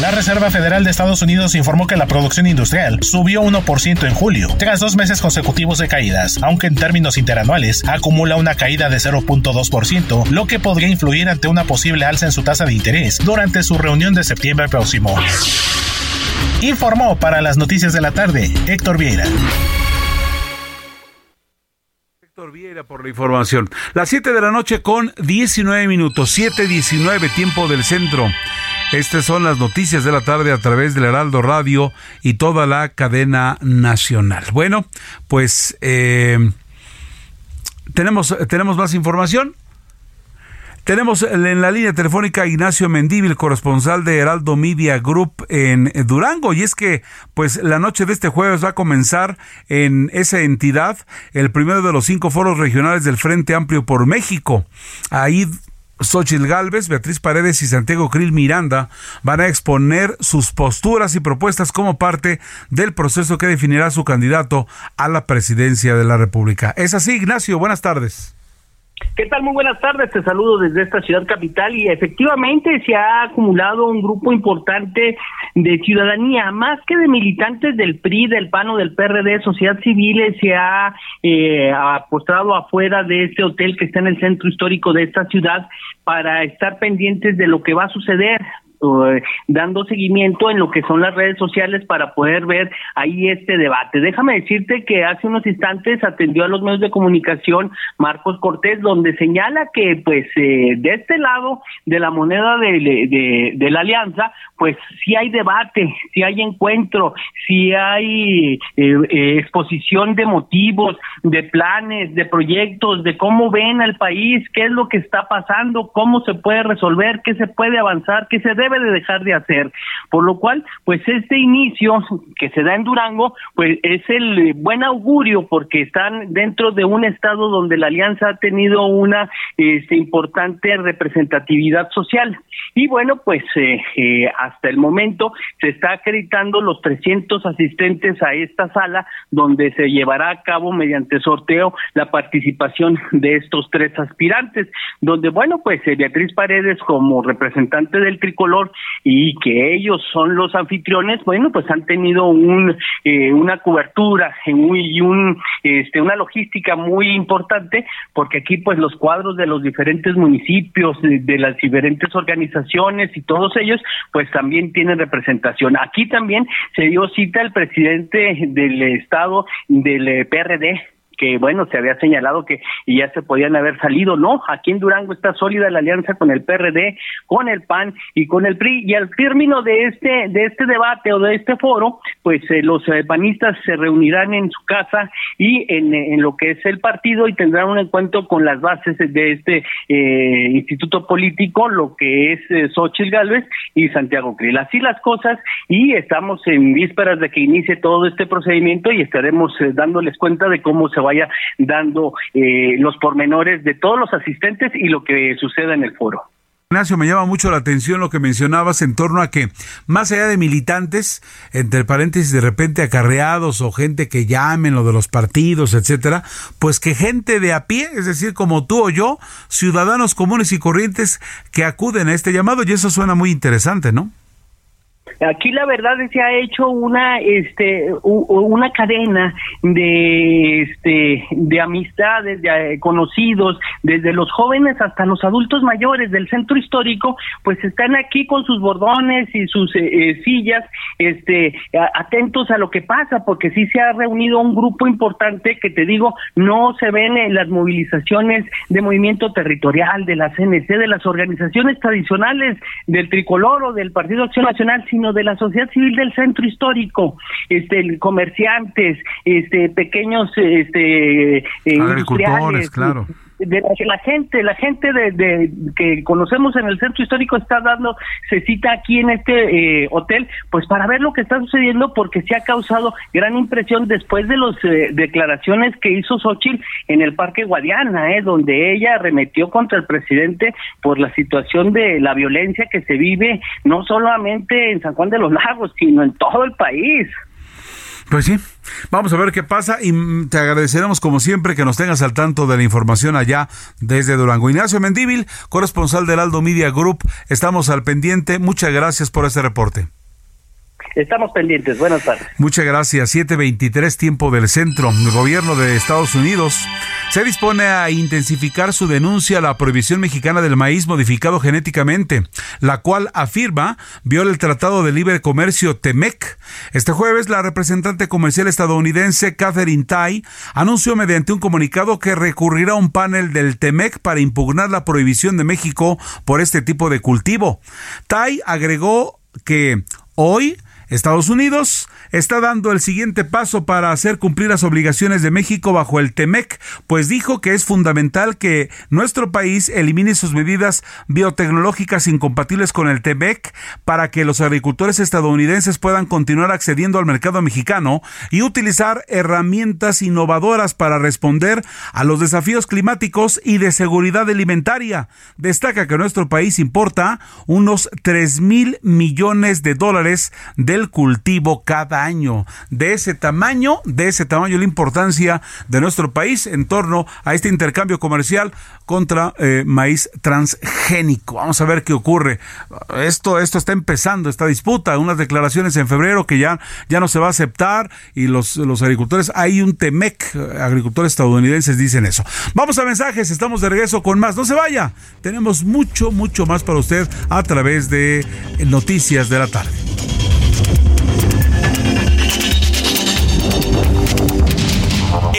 La Reserva Federal de Estados Unidos informó que la producción industrial subió 1% en julio, tras dos meses consecutivos de caídas, aunque en términos interanuales acumula una caída de 0.2%, lo que podría influir ante una posible alza en su tasa de interés durante su reunión de septiembre próximo. Informó para las noticias de la tarde Héctor Vieira.
Por la información. Las 7 de la noche con 19 minutos, 7.19 tiempo del centro. Estas son las noticias de la tarde a través del Heraldo Radio y toda la cadena nacional. Bueno, pues eh, tenemos, tenemos más información. Tenemos en la línea telefónica Ignacio Mendívil, corresponsal de Heraldo Media Group en Durango. Y es que, pues, la noche de este jueves va a comenzar en esa entidad el primero de los cinco foros regionales del Frente Amplio por México. Ahí Xochitl Galvez, Beatriz Paredes y Santiago Krill Miranda van a exponer sus posturas y propuestas como parte del proceso que definirá su candidato a la presidencia de la República. Es así, Ignacio, buenas tardes.
¿Qué tal? Muy buenas tardes. Te saludo desde esta ciudad capital y efectivamente se ha acumulado un grupo importante de ciudadanía, más que de militantes del PRI, del PAN o del PRD, sociedad civil, se ha eh, postrado afuera de este hotel que está en el centro histórico de esta ciudad para estar pendientes de lo que va a suceder. Eh, dando seguimiento en lo que son las redes sociales para poder ver ahí este debate. Déjame decirte que hace unos instantes atendió a los medios de comunicación Marcos Cortés, donde señala que pues eh, de este lado de la moneda de, de, la alianza, pues sí hay debate, sí hay encuentro, sí hay eh, exposición de motivos, de planes, de proyectos, de cómo ven al país, qué es lo que está pasando, cómo se puede resolver, qué se puede avanzar, qué se debe de dejar de hacer. Por lo cual, pues este inicio que se da en Durango, pues es el buen augurio porque están dentro de un estado donde la alianza ha tenido una este, importante representatividad social. Y bueno, pues eh, eh, hasta el momento se está acreditando los 300 asistentes a esta sala donde se llevará a cabo mediante sorteo la participación de estos tres aspirantes, donde bueno, pues eh, Beatriz Paredes como representante del tricolor y que ellos son los anfitriones, bueno, pues han tenido un, eh, una cobertura y un, este, una logística muy importante, porque aquí pues los cuadros de los diferentes municipios, de, de las diferentes organizaciones y todos ellos, pues también tienen representación. Aquí también se dio cita el presidente del estado del eh, PRD, que bueno, se había señalado que ya se podían haber salido, no, aquí en Durango está sólida la alianza con el PRD, con el PAN y con el PRI y al término de este de este debate o de este foro, pues eh, los eh, panistas se reunirán en su casa y en, lo que es el partido y tendrán un encuentro con las bases de este eh, instituto político, lo que es eh, Xochitl Gálvez y Santiago Krill. Así las cosas y estamos en vísperas de que inicie todo este procedimiento y estaremos dándoles cuenta de cómo se va vaya dando eh, los pormenores de todos los asistentes y lo que suceda en el foro.
Ignacio, me llama mucho la atención lo que mencionabas en torno a que, más allá de militantes, entre paréntesis, de repente acarreados o gente que llamen lo de los partidos, etcétera, pues que gente de a pie, es decir, como tú o yo, ciudadanos comunes y corrientes que acuden a este llamado, y eso suena muy interesante, ¿no?
Aquí la verdad es que se ha hecho una este una cadena de este de amistades, de eh, conocidos, desde los jóvenes hasta los adultos mayores del centro histórico, pues están aquí con sus bordones y sus eh, eh, sillas, este atentos a lo que pasa, porque sí se ha reunido un grupo importante que te digo, no se ven en las movilizaciones de movimiento territorial, de la CNC, de las organizaciones tradicionales del tricolor o del Partido Acción Nacional, sino de la sociedad civil del centro histórico, este, comerciantes, este, pequeños, este,
eh, agricultores, claro
de la, gente, la gente de, que conocemos en el centro histórico está dando, se cita aquí en este eh, hotel, pues para ver lo que está sucediendo porque se ha causado gran impresión después de las eh, declaraciones que hizo Xochitl en el Parque Guadiana, eh, donde ella arremetió contra el presidente por la situación de la violencia que se vive no solamente en San Juan de los Lagos, sino en todo el país.
Pues sí, vamos a ver qué pasa y te agradeceremos como siempre que nos tengas al tanto de la información allá desde Durango. Ignacio Mendíbil, corresponsal del Aldo Media Group, estamos al pendiente. Muchas gracias por este reporte.
Estamos pendientes. Buenas tardes.
Muchas gracias. 723 tiempo del centro. El gobierno de Estados Unidos se dispone a intensificar su denuncia a la prohibición mexicana del maíz modificado genéticamente, la cual afirma viola el Tratado de Libre Comercio TEMEC. Este jueves, la representante comercial estadounidense Catherine Tai anunció mediante un comunicado que recurrirá a un panel del TEMEC para impugnar la prohibición de México por este tipo de cultivo. Tai agregó que hoy Estados Unidos está dando el siguiente paso para hacer cumplir las obligaciones de México bajo el TEMEC, pues dijo que es fundamental que nuestro país elimine sus medidas biotecnológicas incompatibles con el TEMEC para que los agricultores estadounidenses puedan continuar accediendo al mercado mexicano y utilizar herramientas innovadoras para responder a los desafíos climáticos y de seguridad alimentaria. Destaca que nuestro país importa unos 3 mil millones de dólares del cultivo cada año. De ese tamaño, de ese tamaño la importancia de nuestro país en torno a este intercambio comercial contra eh, maíz transgénico. Vamos a ver qué ocurre. Esto, esto está empezando, esta disputa, unas declaraciones en febrero que ya, ya no se va a aceptar y los, los agricultores, hay un TEMEC, agricultores estadounidenses dicen eso. Vamos a mensajes, estamos de regreso con más. No se vaya, tenemos mucho, mucho más para usted a través de Noticias de la Tarde.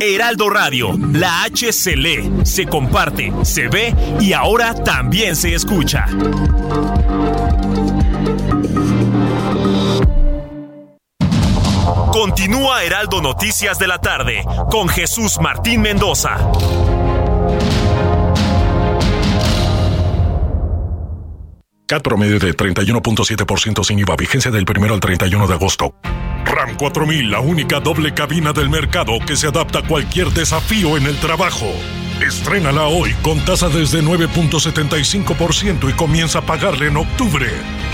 Heraldo Radio, la H se lee, se comparte, se ve y ahora también se escucha. Continúa Heraldo Noticias de la tarde con Jesús Martín Mendoza.
CAT promedio de 31.7% sin IVA, vigencia del 1 al 31 de agosto. RAM 4000, la única doble cabina del mercado que se adapta a cualquier desafío en el trabajo. Estrénala hoy con tasa desde 9.75% y comienza a pagarle en octubre.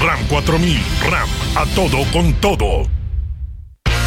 RAM 4000, RAM, a todo con todo.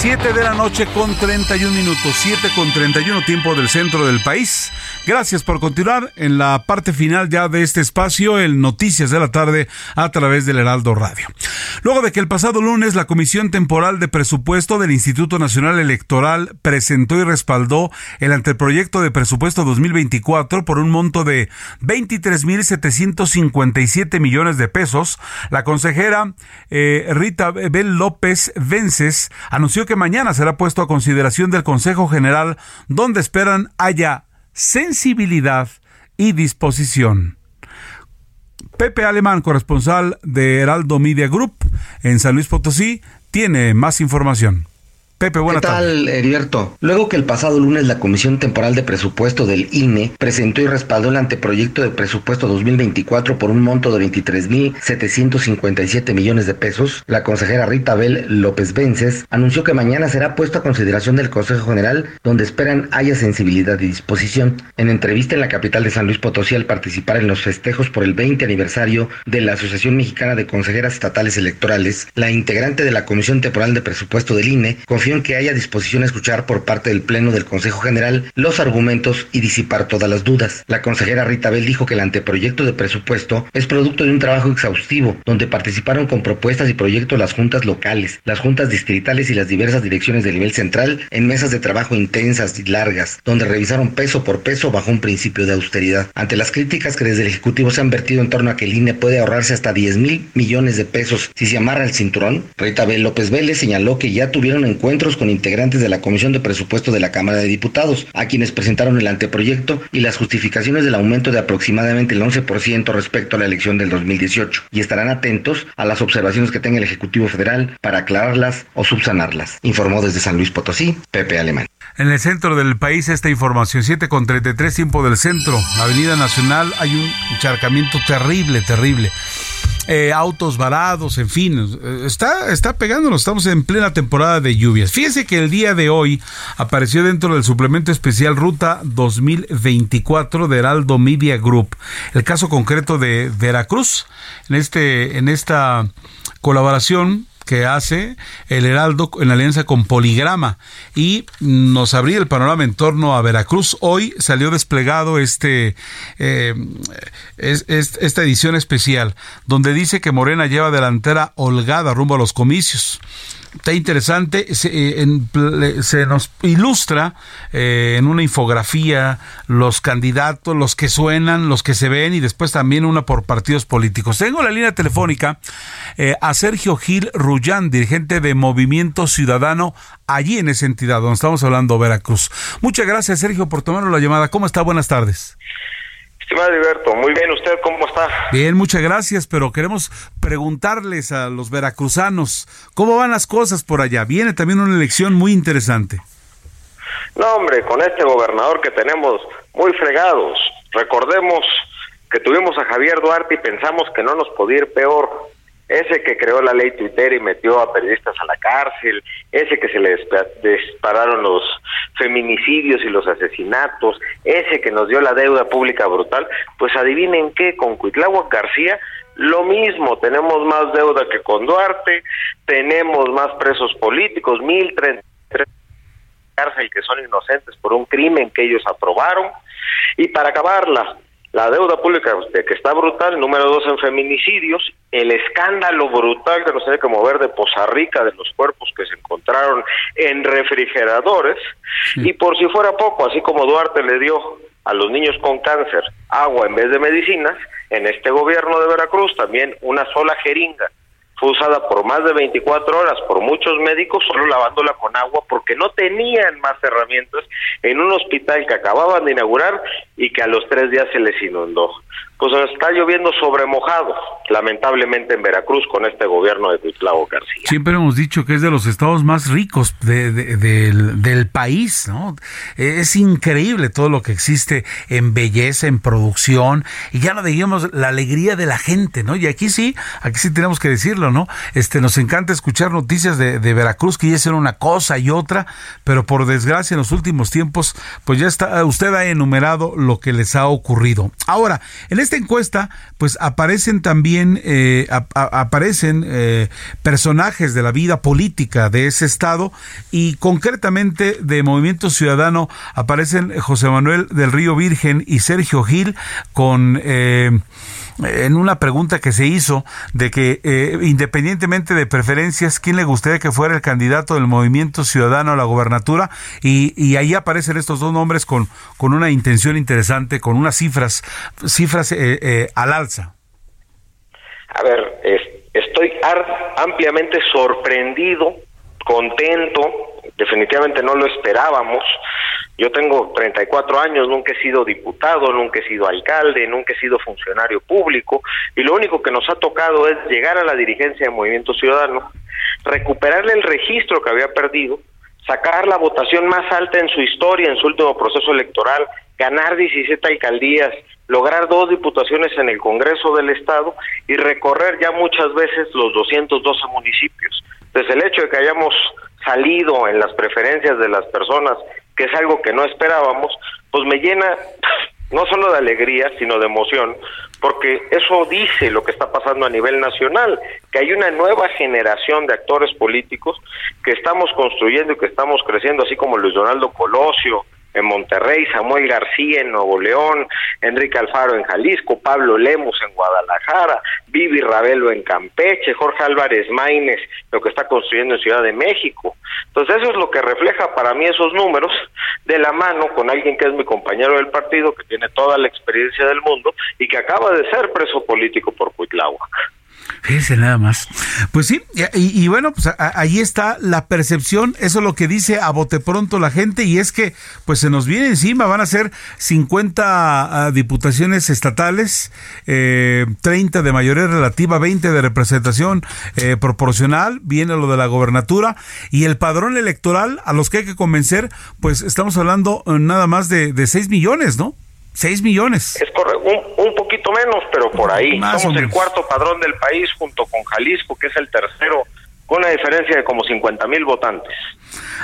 Siete de la noche con 31 minutos, 7 con 31 tiempo del centro del país. Gracias por continuar en la parte final ya de este espacio, el Noticias de la Tarde, a través del Heraldo Radio. Luego de que el pasado lunes la Comisión Temporal de Presupuesto del Instituto Nacional Electoral presentó y respaldó el anteproyecto de presupuesto 2024 por un monto de 23.757 millones de pesos, la consejera eh, Rita Bel López Vences anunció que mañana será puesto a consideración del Consejo General, donde esperan haya sensibilidad y disposición. Pepe Alemán, corresponsal de Heraldo Media Group en San Luis Potosí, tiene más información. Pepe, buenas
¿Qué tal, Heriberto? Luego que el pasado lunes la Comisión Temporal de Presupuesto del INE presentó y respaldó el anteproyecto de presupuesto 2024 por un monto de 23.757 millones de pesos, la consejera Rita Bel López Vences anunció que mañana será puesto a consideración del Consejo General, donde esperan haya sensibilidad y disposición. En entrevista en la capital de San Luis Potosí al participar en los festejos por el 20 aniversario de la Asociación Mexicana de Consejeras Estatales Electorales, la integrante de la Comisión Temporal de Presupuesto del INE confió en que haya disposición a escuchar por parte del Pleno del Consejo General los argumentos y disipar todas las dudas. La consejera Rita Bell dijo que el anteproyecto de presupuesto es producto de un trabajo exhaustivo, donde participaron con propuestas y proyectos las juntas locales, las juntas distritales y las diversas direcciones de nivel central en mesas de trabajo intensas y largas, donde revisaron peso por peso bajo un principio de austeridad. Ante las críticas que desde el Ejecutivo se han vertido en torno a que el INE puede ahorrarse hasta 10 mil millones de pesos si se amarra el cinturón, Rita Bell López Vélez señaló que ya tuvieron con integrantes de la Comisión de Presupuesto de la Cámara de Diputados, a quienes presentaron el anteproyecto y las justificaciones del aumento de aproximadamente el 11% respecto a la elección del 2018, y estarán atentos a las observaciones que tenga el Ejecutivo Federal para aclararlas o subsanarlas. Informó desde San Luis Potosí, Pepe Alemán.
En el centro del país esta información, 7 con 33 tiempo del centro, Avenida Nacional, hay un encharcamiento terrible, terrible. Eh, autos varados, en fin, está, está pegándonos, estamos en plena temporada de lluvias. Fíjense que el día de hoy apareció dentro del suplemento especial Ruta 2024 de Heraldo Media Group, el caso concreto de Veracruz, en, este, en esta colaboración que hace el Heraldo en alianza con Poligrama y nos abría el panorama en torno a Veracruz. Hoy salió desplegado este eh, es, esta edición especial donde dice que Morena lleva delantera holgada rumbo a los comicios está interesante, se, eh, se nos ilustra eh, en una infografía los candidatos, los que suenan, los que se ven y después también una por partidos políticos. Tengo la línea telefónica eh, a Sergio Gil Rullán, dirigente de Movimiento Ciudadano, allí en esa entidad donde estamos hablando, Veracruz. Muchas gracias, Sergio, por tomarnos la llamada. ¿Cómo está? Buenas tardes.
Estimado Alberto, muy bien, ¿usted cómo está?
Bien, muchas gracias, pero queremos preguntarles a los veracruzanos, ¿cómo van las cosas por allá? Viene también una elección muy interesante.
No, hombre, con este gobernador que tenemos muy fregados, recordemos que tuvimos a Javier Duarte y pensamos que no nos podía ir peor ese que creó la ley Twitter y metió a periodistas a la cárcel, ese que se le dispararon los feminicidios y los asesinatos, ese que nos dio la deuda pública brutal, pues adivinen qué, con Cuitláhuac García lo mismo, tenemos más deuda que con Duarte, tenemos más presos políticos, mil treinta cárcel que son inocentes por un crimen que ellos aprobaron, y para acabarla, la deuda pública de que está brutal, número dos en feminicidios, el escándalo brutal que nos tiene que mover de Poza Rica, de los cuerpos que se encontraron en refrigeradores, y por si fuera poco, así como Duarte le dio a los niños con cáncer agua en vez de medicinas, en este gobierno de Veracruz también una sola jeringa fue usada por más de 24 horas por muchos médicos solo lavándola con agua porque no tenían más herramientas en un hospital que acababan de inaugurar y que a los tres días se les inundó pues está lloviendo sobre mojado, lamentablemente en Veracruz con este gobierno de Cuitlao García.
Siempre hemos dicho que es de los estados más ricos del, país, ¿no? Es increíble todo lo que existe en belleza, en producción, y ya no digamos la alegría de la gente, ¿no? Y aquí sí, aquí sí tenemos que decirlo, ¿no? Este, nos encanta escuchar noticias de, Veracruz que ya es una cosa y otra, pero por desgracia en los últimos tiempos, pues ya está, usted ha enumerado lo que les ha ocurrido. Ahora, en este esta encuesta, pues aparecen también eh, aparecen eh, personajes de la vida política de ese estado y concretamente de Movimiento Ciudadano aparecen José Manuel del Río Virgen y Sergio Gil con eh, en una pregunta que se hizo de que eh, independientemente de preferencias, ¿quién le gustaría que fuera el candidato del Movimiento Ciudadano a la gobernatura? Y, ahí aparecen estos dos nombres con, con una intención interesante, con unas cifras, cifras eh, eh, al alza.
A ver, estoy ampliamente sorprendido, contento, definitivamente no lo esperábamos. Yo tengo 34 años, nunca he sido diputado, nunca he sido alcalde, nunca he sido funcionario público y lo único que nos ha tocado es llegar a la dirigencia de Movimiento Ciudadano, recuperarle el registro que había perdido, sacar la votación más alta en su historia, en su último proceso electoral, ganar 17 alcaldías, lograr dos diputaciones en el Congreso del Estado y recorrer ya muchas veces los 212 municipios. Entonces el hecho de que hayamos salido en las preferencias de las personas, que es algo que no esperábamos, pues me llena no solo de alegría, sino de emoción, porque eso dice lo que está pasando a nivel nacional, que hay una nueva generación de actores políticos que estamos construyendo y que estamos creciendo, así como Luis Donaldo Colosio, en Monterrey, Samuel García en Nuevo León, Enrique Alfaro en Jalisco, Pablo Lemus en Guadalajara, Vivi Ravelo en Campeche, Jorge Álvarez Maínez, lo que está construyendo en Ciudad de México. Entonces eso es lo que refleja para mí esos números de la mano con alguien que es mi compañero del partido, que tiene toda la experiencia del mundo y que acaba de ser preso político por Cuitláhuac.
Fíjense nada más. Pues sí, y, bueno, pues ahí está la percepción, eso es lo que dice a bote pronto la gente, y es que pues se nos viene encima, van a ser 50 ah, diputaciones estatales, eh, 30 de mayoría relativa, 20 de representación eh, proporcional, viene lo de la gobernatura, y el padrón electoral a los que hay que convencer, pues estamos hablando eh, nada más de, de 6 millones, ¿no? 6 millones.
Es correcto, poquito menos, pero por ahí. Somos el cuarto padrón del país junto con Jalisco, que es el tercero, con una diferencia de como 50 mil votantes.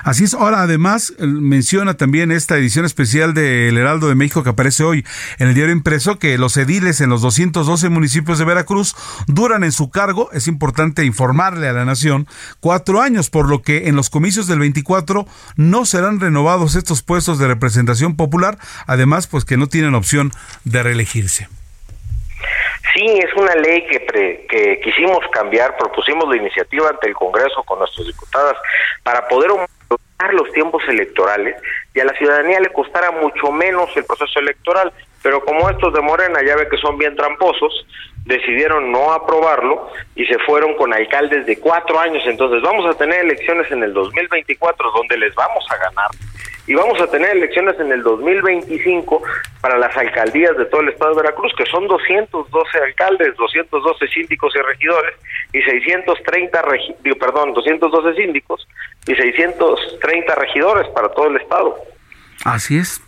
Así es. Ahora, además, menciona también esta edición especial del Heraldo de México que aparece hoy en el diario impreso que los ediles en los 212 municipios de Veracruz duran en su cargo, es importante informarle a la nación, cuatro años, por lo que en los comicios del 24 no serán renovados estos puestos de representación popular, además, pues que no tienen opción de reelegirse.
Sí, es una ley que, que quisimos cambiar, propusimos la iniciativa ante el Congreso con nuestras diputadas para poder aumentar los tiempos electorales y a la ciudadanía le costara mucho menos el proceso electoral. Pero como estos de Morena ya ve que son bien tramposos, decidieron no aprobarlo y se fueron con alcaldes de cuatro años. Entonces vamos a tener elecciones en el 2024 donde les vamos a ganar y vamos a tener elecciones en el 2025 para las alcaldías de todo el estado de Veracruz, que son 212 alcaldes, 212 síndicos y regidores y 630 perdón, 212 síndicos y 630 regidores para todo el estado.
Así es.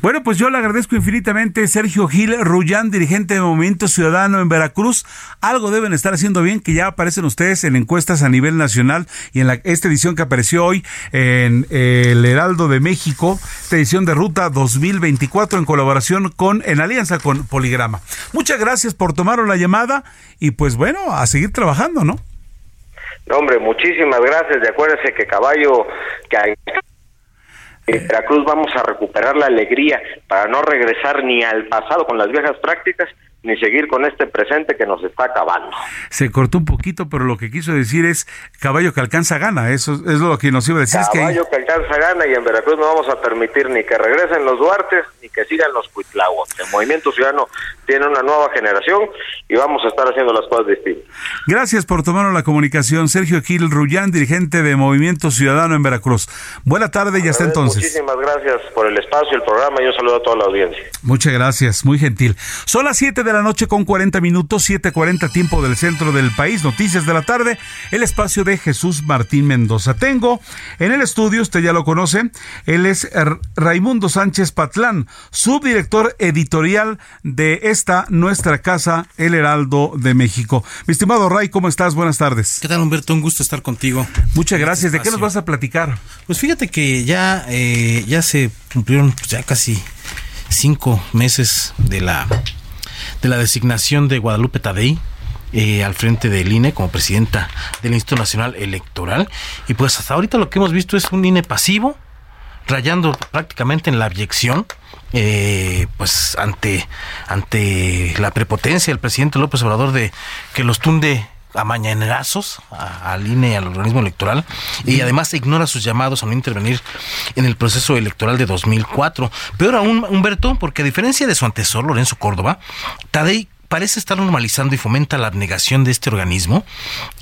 Bueno, pues yo le agradezco infinitamente Sergio Gil Rullán, dirigente de Movimiento Ciudadano en Veracruz. Algo deben estar haciendo bien, que ya aparecen ustedes en encuestas a nivel nacional y en la, esta edición que apareció hoy en el Heraldo de México, esta edición de Ruta 2024 en colaboración con, en alianza con Poligrama. Muchas gracias por tomar la llamada y pues bueno, a seguir trabajando, ¿no?
No, hombre, muchísimas gracias. De acuérdense que caballo, que hay en Veracruz vamos a recuperar la alegría para no regresar ni al pasado con las viejas prácticas, ni seguir con este presente que nos está acabando.
Se cortó un poquito, pero lo que quiso decir es caballo que alcanza gana, eso es lo que nos iba a decir.
Caballo que, alcanza gana y en Veracruz no vamos a permitir ni que regresen los Duartes ni que sigan los Cuitláhuac. El Movimiento Ciudadano tiene una nueva generación y vamos a estar haciendo las cosas distintas.
Gracias por tomar la comunicación. Sergio Gil Rullán, dirigente de Movimiento Ciudadano en Veracruz. Buena tarde y hasta entonces.
Muchísimas gracias por el espacio, el programa y un saludo a toda la audiencia.
Muchas gracias, muy gentil. Son las 7 de la noche con 40 minutos, 7:40 tiempo del centro del país. Noticias de la tarde, el espacio de Jesús Martín Mendoza. Tengo en el estudio, usted ya lo conoce, él es Raimundo Sánchez Patlán, subdirector editorial de esta nuestra casa, El Heraldo de México. Mi estimado Ray, ¿cómo estás? Buenas tardes.
¿Qué tal, Humberto? Un gusto estar contigo.
Muchas gracias. ¿De qué nos vas a platicar?
Pues fíjate que ya, eh, ya se cumplieron pues, ya casi cinco meses de la de la designación de Guadalupe Tadei eh, al frente del INE como presidenta del Instituto Nacional Electoral. Y pues hasta ahorita lo que hemos visto es un INE pasivo, rayando prácticamente en la abyección. Eh, pues ante ante la prepotencia del presidente López Obrador de que los tunde a mañanerazos al INE, al organismo electoral, y además ignora sus llamados a no intervenir en el proceso electoral de 2004. Peor aún, Humberto, porque a diferencia de su antecesor, Lorenzo Córdoba, Tadei parece estar normalizando y fomenta la abnegación de este organismo,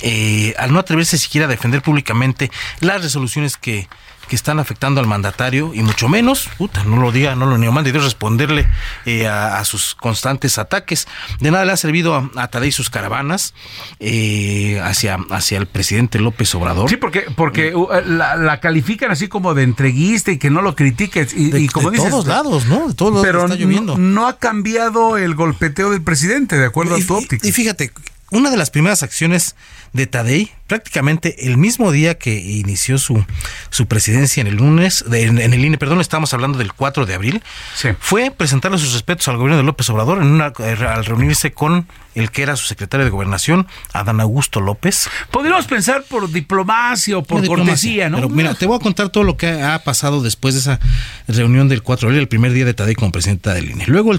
eh, al no atreverse siquiera a defender públicamente las resoluciones que que están afectando al mandatario y mucho menos, puta, no lo diga, no lo ni mande Dios responderle eh, a, sus constantes ataques. De nada le ha servido a, a Tadei sus caravanas eh, hacia, hacia el presidente López Obrador.
Sí, porque, porque uh, la, califican así como de entreguista y que no lo critiques. Y,
de,
como
todos lados, ¿no? De todos lados
pero está lloviendo. No, ha cambiado el golpeteo del presidente, de acuerdo a tu óptica.
Y fíjate, una de las primeras acciones de Tadei, prácticamente el mismo día que inició su, su presidencia en el lunes, en, el INE, perdón, estamos hablando del 4 de abril, fue presentarle sus respetos al gobierno de López Obrador en una, eh, al reunirse con el que era su secretario de gobernación, Adán Augusto López.
Podríamos pensar por diplomacia o por cortesía, ¿no?
Pero mira, te voy a contar todo lo que ha pasado después de esa reunión del 4 de abril, el primer día de Tadei como presidenta del INE. Luego,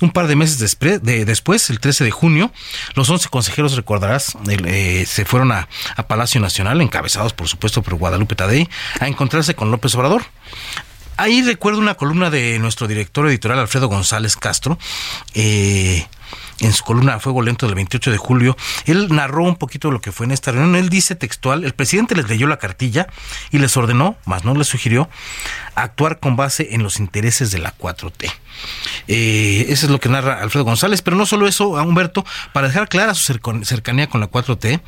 un par de meses después, el 13 de junio, los 11 consejeros, recordarás, eh, se fueron a, Palacio Nacional, encabezados por supuesto por Guadalupe Tadei, a encontrarse con López Obrador. Ahí recuerdo una columna de nuestro director editorial Alfredo González Castro, eh, en su columna Fuego Lento del 28 de julio, él narró un poquito lo que fue en esta reunión. Él dice textual, el presidente les leyó la cartilla y les ordenó, más no les sugirió, actuar con base en los intereses de la 4T. Eh, eso es lo que narra Alfredo González, pero no solo eso, a Humberto, para dejar clara su cercanía con la 4T,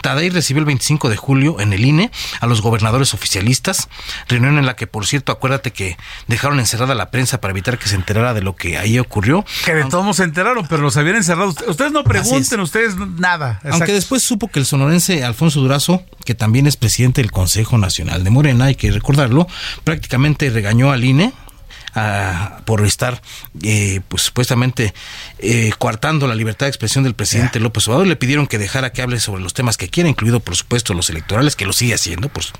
Tadei recibió el 25 de julio en el INE a los gobernadores oficialistas, reunión en la que, por cierto, acuérdate que dejaron encerrada la prensa para evitar que se enterara de lo que ahí ocurrió.
Que de todos se enteraron, pero los habían encerrado. Ustedes no pregunten, ustedes nada.
Aunque después supo que el sonorense Alfonso Durazo, que también es presidente del Consejo Nacional de Morena, hay que recordarlo, prácticamente regañó al INE por estar eh, pues supuestamente eh, coartando la libertad de expresión del presidente López Obrador. Le pidieron que dejara que hable sobre los temas que quiera, incluido por supuesto los electorales, que lo sigue haciendo, pues,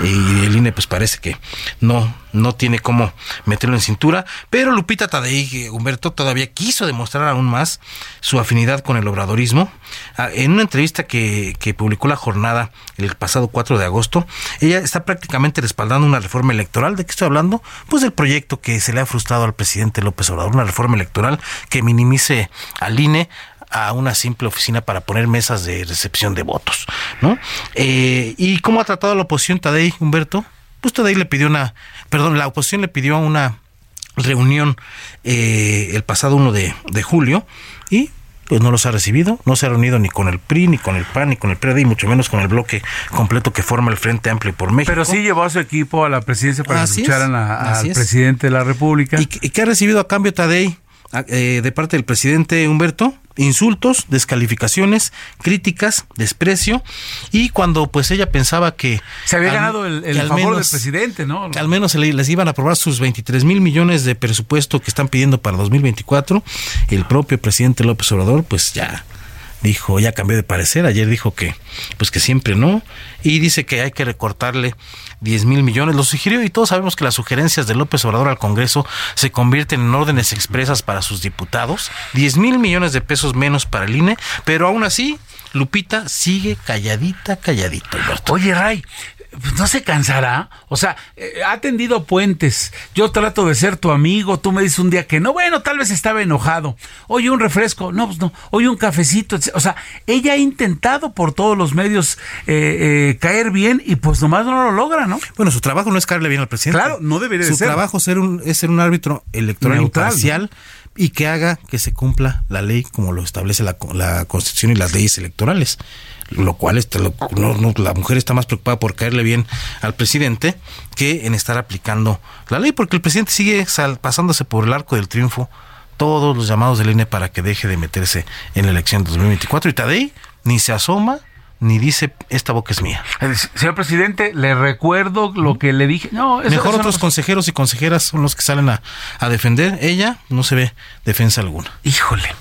y el INE pues parece que no, no tiene cómo meterlo en cintura, pero Lupita Tadei, Humberto, todavía quiso demostrar aún más su afinidad con el obradorismo. Ah, en una entrevista que, que publicó la jornada el pasado 4 de agosto, ella está prácticamente respaldando una reforma electoral. ¿De qué estoy hablando? Pues del proyecto que se le ha frustrado al presidente López Obrador, una reforma electoral que minimice al INE a una simple oficina para poner mesas de recepción de votos, ¿no? Eh, ¿Y cómo ha tratado la oposición Tadei, Humberto? Pues Tadei le pidió una, perdón, la oposición le pidió una reunión eh, el pasado 1 de, de julio y pues no los ha recibido, no se ha reunido ni con el PRI, ni con el PAN, ni con el PRD, y mucho menos con el bloque completo que forma el Frente Amplio por México.
Pero sí llevó a su equipo a la presidencia para que escucharan al presidente de la República.
¿Y, ¿Y qué ha recibido a cambio Tadei? Eh, de parte del presidente Humberto insultos, descalificaciones, críticas, desprecio y cuando pues ella pensaba que
se había ganado el, favor del presidente, ¿no?
Que al menos les iban a aprobar sus 23 mil millones de presupuesto que están pidiendo para 2024, el propio presidente López Obrador pues ya dijo, ya cambió de parecer, ayer dijo que pues que siempre no y dice que hay que recortarle 10 mil millones. Lo sugirió y todos sabemos que las sugerencias de López Obrador al Congreso se convierten en órdenes expresas para sus diputados. 10 mil millones de pesos menos para el INE, pero aún así Lupita sigue calladita, calladita.
Oye, Ray, no se cansará. O sea, eh, ha tendido puentes. Yo trato de ser tu amigo. Tú me dices un día que no. Bueno, tal vez estaba enojado. Oye, un refresco. No, pues no. Oye, un cafecito. O sea, ella ha intentado por todos los medios eh, eh, caer bien y pues nomás no lo logra, ¿no?
Bueno, su trabajo no es caerle bien al presidente.
Claro, no debería
su
ser.
Su trabajo ser un, es ser un árbitro electoral imparcial y que haga que se cumpla la ley como lo establece la, la Constitución y las leyes electorales lo cual está, la mujer está más preocupada por caerle bien al presidente que en estar aplicando la ley, porque el presidente sigue pasándose por el arco del triunfo todos los llamados del INE para que deje de meterse en la elección de 2024 y Tadei ni se asoma ni dice esta boca es mía.
Señor presidente, le recuerdo lo que le dije. No,
Mejor otros consejeros y consejeras son los que salen a, defender. Ella no se ve defensa alguna.
Híjole.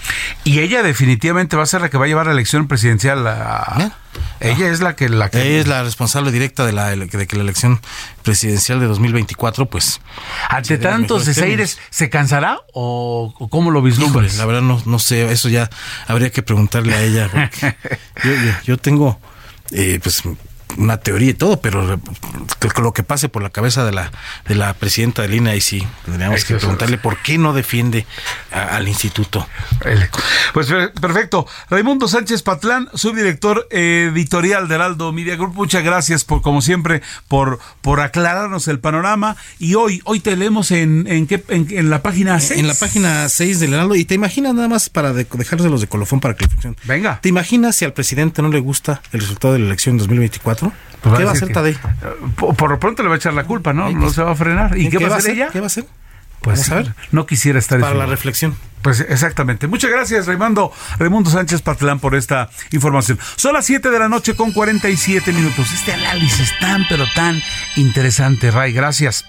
Y ella definitivamente va a ser la que va a llevar la elección presidencial a, ella es la que la
que es la responsable directa de la de que la elección presidencial de 2024 pues
ante tantos desaires se cansará o, cómo lo vislumbres.
la verdad no no sé, eso ya habría que preguntarle a ella <laughs> yo, yo, tengo eh, pues una teoría y todo, pero lo que pase por la cabeza de la de la presidenta de Lina y sí tendríamos que preguntarle por qué no defiende al instituto.
Pues perfecto. Raimundo Sánchez Patlán, subdirector editorial de Heraldo Media Group. Muchas gracias por como siempre por por aclararnos el panorama y hoy hoy te leemos en en, qué, en, la página 6.
En la página 6 del Heraldo y te imaginas nada más para de, dejárselos de colofón para que
Venga.
¿Te imaginas si al presidente no le gusta el resultado de la elección 2024? Pues ¿Qué va a hacer Tadei?
Por, lo pronto le va a echar la culpa, ¿no? No se va a frenar. ¿Y qué, va a hacer ella?
¿Qué va a hacer?
Pues a ver. no quisiera estar
para la reflexión.
Pues exactamente. Muchas gracias, Raimundo, Raimundo Sánchez Patlán, por esta información. Son las 7 de la noche con 47 minutos. Este análisis tan, pero tan interesante, Ray. Gracias.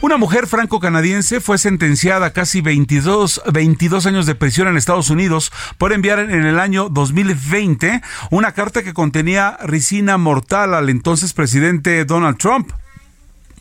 Una mujer franco-canadiense fue sentenciada a casi 22, 22 años de prisión en Estados Unidos por enviar en el año 2020 una carta que contenía ricina mortal al entonces presidente Donald Trump.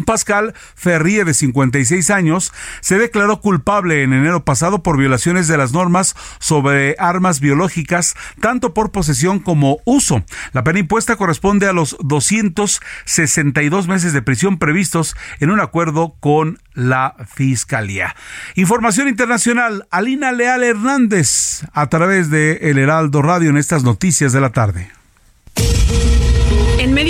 Pascal Ferrier, de 56 años, se declaró culpable en enero pasado por violaciones de las normas sobre armas biológicas, tanto por posesión como uso. La pena impuesta corresponde a los 262 meses de prisión previstos en un acuerdo con la Fiscalía. Información internacional, Alina Leal Hernández, a través de El Heraldo Radio en estas noticias de la tarde.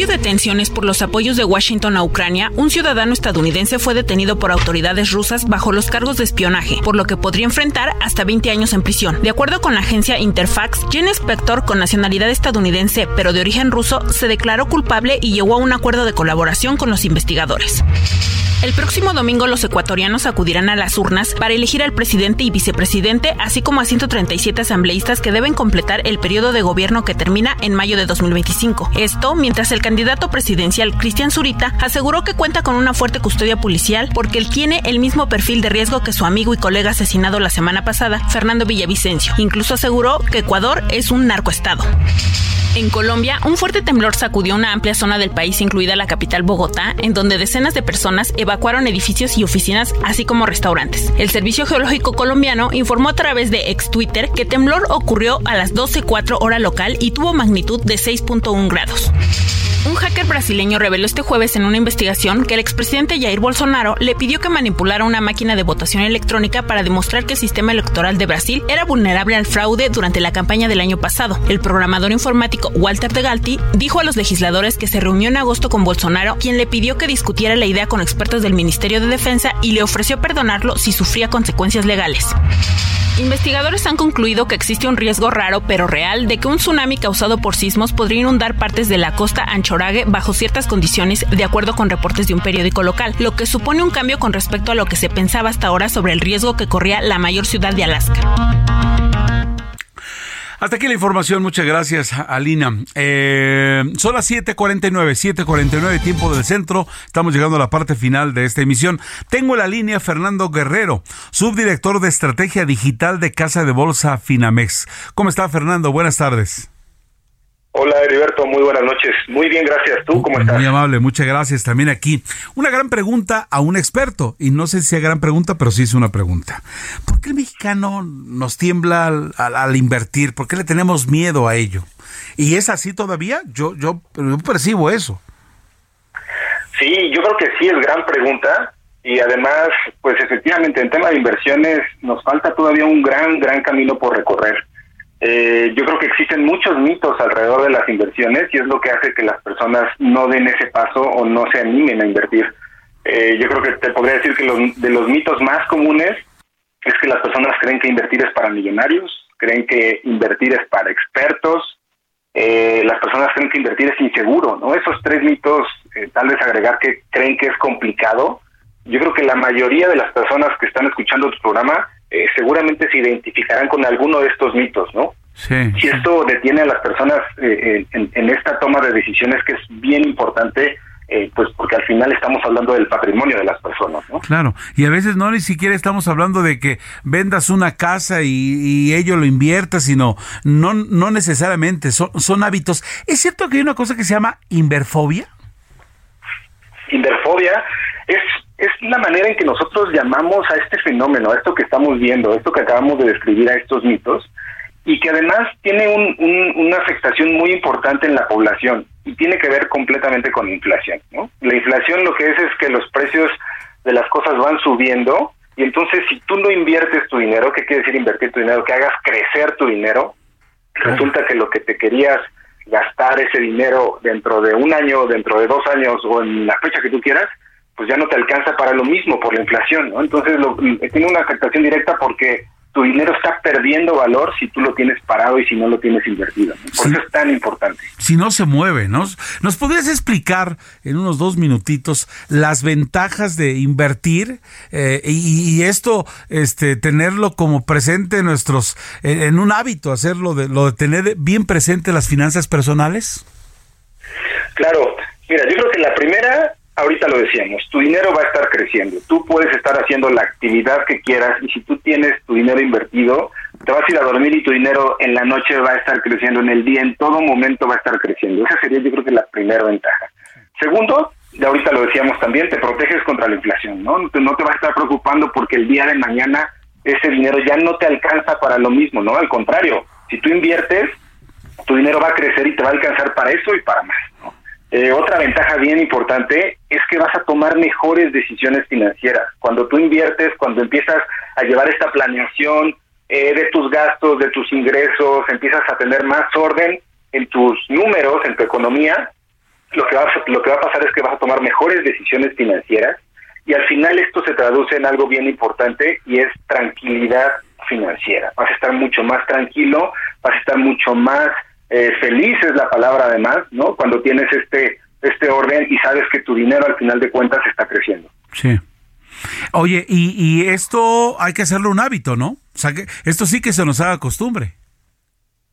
En medio de tensiones por los apoyos de Washington a Ucrania, un ciudadano estadounidense fue detenido por autoridades rusas bajo los cargos de espionaje, por lo que podría enfrentar hasta 20 años en prisión. De acuerdo con la agencia Interfax, Jen Spector, con nacionalidad estadounidense pero de origen ruso, se declaró culpable y llegó a un acuerdo de colaboración con los investigadores. El próximo domingo los ecuatorianos acudirán a las urnas para elegir al presidente y vicepresidente, así como a 137 asambleístas que deben completar el periodo de gobierno que termina en mayo de 2025. Esto mientras el candidato presidencial Cristian Zurita aseguró que cuenta con una fuerte custodia policial porque él tiene el mismo perfil de riesgo que su amigo y colega asesinado la semana pasada, Fernando Villavicencio. Incluso aseguró que Ecuador es un narcoestado. En Colombia, un fuerte temblor sacudió una amplia zona del país, incluida la capital Bogotá, en donde decenas de personas evacuaron edificios y oficinas, así como restaurantes. El Servicio Geológico Colombiano informó a través de ex Twitter que temblor ocurrió a las 12.04 hora local y tuvo magnitud de 6.1 grados. Un hacker brasileño reveló este jueves en una investigación que el expresidente Jair Bolsonaro le pidió que manipulara una máquina de votación electrónica para demostrar que el sistema electoral de Brasil era vulnerable al fraude durante la campaña del año pasado. El programador informático Walter de Galti dijo a los legisladores que se reunió en agosto con Bolsonaro, quien le pidió que discutiera la idea con expertos del Ministerio de Defensa y le ofreció perdonarlo si sufría consecuencias legales. Investigadores han concluido que existe un riesgo raro pero real de que un tsunami causado por sismos podría inundar partes de la costa Anchorague bajo ciertas condiciones, de acuerdo con reportes de un periódico local, lo que supone un cambio con respecto a lo que se pensaba hasta ahora sobre el riesgo que corría la mayor ciudad de Alaska.
Hasta aquí la información, muchas gracias, Alina. Eh, son las 7:49, 7:49 tiempo del centro. Estamos llegando a la parte final de esta emisión. Tengo la línea Fernando Guerrero, subdirector de estrategia digital de Casa de Bolsa Finamex. ¿Cómo está, Fernando? Buenas tardes.
Hola Heriberto, muy buenas noches. Muy bien, gracias. ¿Tú cómo estás?
Muy amable, muchas gracias también aquí. Una gran pregunta a un experto, y no sé si es gran pregunta, pero sí es una pregunta. ¿Por qué el mexicano nos tiembla al, invertir? ¿Por qué le tenemos miedo a ello? ¿Y es así todavía? Yo, yo, yo percibo eso.
Sí, yo creo que sí es gran pregunta. Y además, pues efectivamente, en tema de inversiones nos falta todavía un gran, gran camino por recorrer. Eh, yo creo que existen muchos mitos alrededor de las inversiones y es lo que hace que las personas no den ese paso o no se animen a invertir. Eh, yo creo que te podría decir que los, de los mitos más comunes es que las personas creen que invertir es para millonarios, creen que invertir es para expertos, eh, las personas creen que invertir es inseguro, ¿no? Esos tres mitos, tal vez agregar que creen que es complicado, yo creo que la mayoría de las personas que están escuchando tu programa eh, seguramente se identificarán con alguno de estos mitos, ¿no?
Sí,
si esto detiene a las personas eh, en, esta toma de decisiones que es bien importante, eh, pues porque al final estamos hablando del patrimonio de las personas, ¿no?
Claro, y a veces no ni siquiera estamos hablando de que vendas una casa y, ello lo inviertas, sino no, no necesariamente, son, son hábitos. ¿Es cierto que hay una cosa que se llama inverfobia?
Inverfobia es es la manera en que nosotros llamamos a este fenómeno, a esto que estamos viendo, a esto que acabamos de describir, a estos mitos, y que además tiene una afectación muy importante en la población. y tiene que ver completamente con la inflación. ¿no? La inflación lo que es es que los precios de las cosas van subiendo y entonces si tú no inviertes tu dinero, ¿qué quiere decir invertir tu dinero? Que hagas crecer tu dinero, resulta que lo que te querías gastar ese dinero dentro de un año, dentro de dos años o en la fecha que tú quieras, pues ya no te alcanza para lo mismo por la inflación, ¿no? Entonces lo, tiene una afectación directa porque tu dinero está perdiendo valor si tú lo tienes parado y si no lo tienes invertido. Por eso es tan importante.
Si no se mueve, ¿no? ¿Nos podrías explicar en unos dos minutitos las ventajas de invertir eh, y, esto, este, tenerlo como presente en nuestros, en, un hábito, hacerlo de lo de tener bien presente las finanzas personales?
Claro, mira, yo creo que la primera ahorita lo decíamos, tu dinero va a estar creciendo. Tú puedes estar haciendo la actividad que quieras y si tú tienes tu dinero invertido, te vas a ir a dormir y tu dinero en la noche va a estar creciendo, en el día, en todo momento va a estar creciendo. Esa sería yo creo que la primera ventaja. Segundo, de ahorita lo decíamos también, te proteges contra la inflación, ¿no? No te, no te vas a estar preocupando porque el día de mañana ese dinero ya no te alcanza para lo mismo, ¿no? Al contrario, si tú inviertes, tu dinero va a crecer y te va a alcanzar para eso y para más. Eh, otra ventaja bien importante es que vas a tomar mejores decisiones financieras. Cuando tú inviertes, cuando empiezas a llevar esta planeación eh, de tus gastos, de tus ingresos, empiezas a tener más orden en tus números, en tu economía, lo que, va a, lo que va a pasar es que vas a tomar mejores decisiones financieras y al final esto se traduce en algo bien importante y es tranquilidad financiera. Vas a estar mucho más tranquilo, vas a estar mucho más eh, feliz es la palabra además, ¿no? Cuando tienes este este orden y sabes que tu dinero al final de cuentas está creciendo.
Sí. Oye, y, y esto hay que hacerlo un hábito, ¿no? O sea, que esto sí que se nos haga costumbre.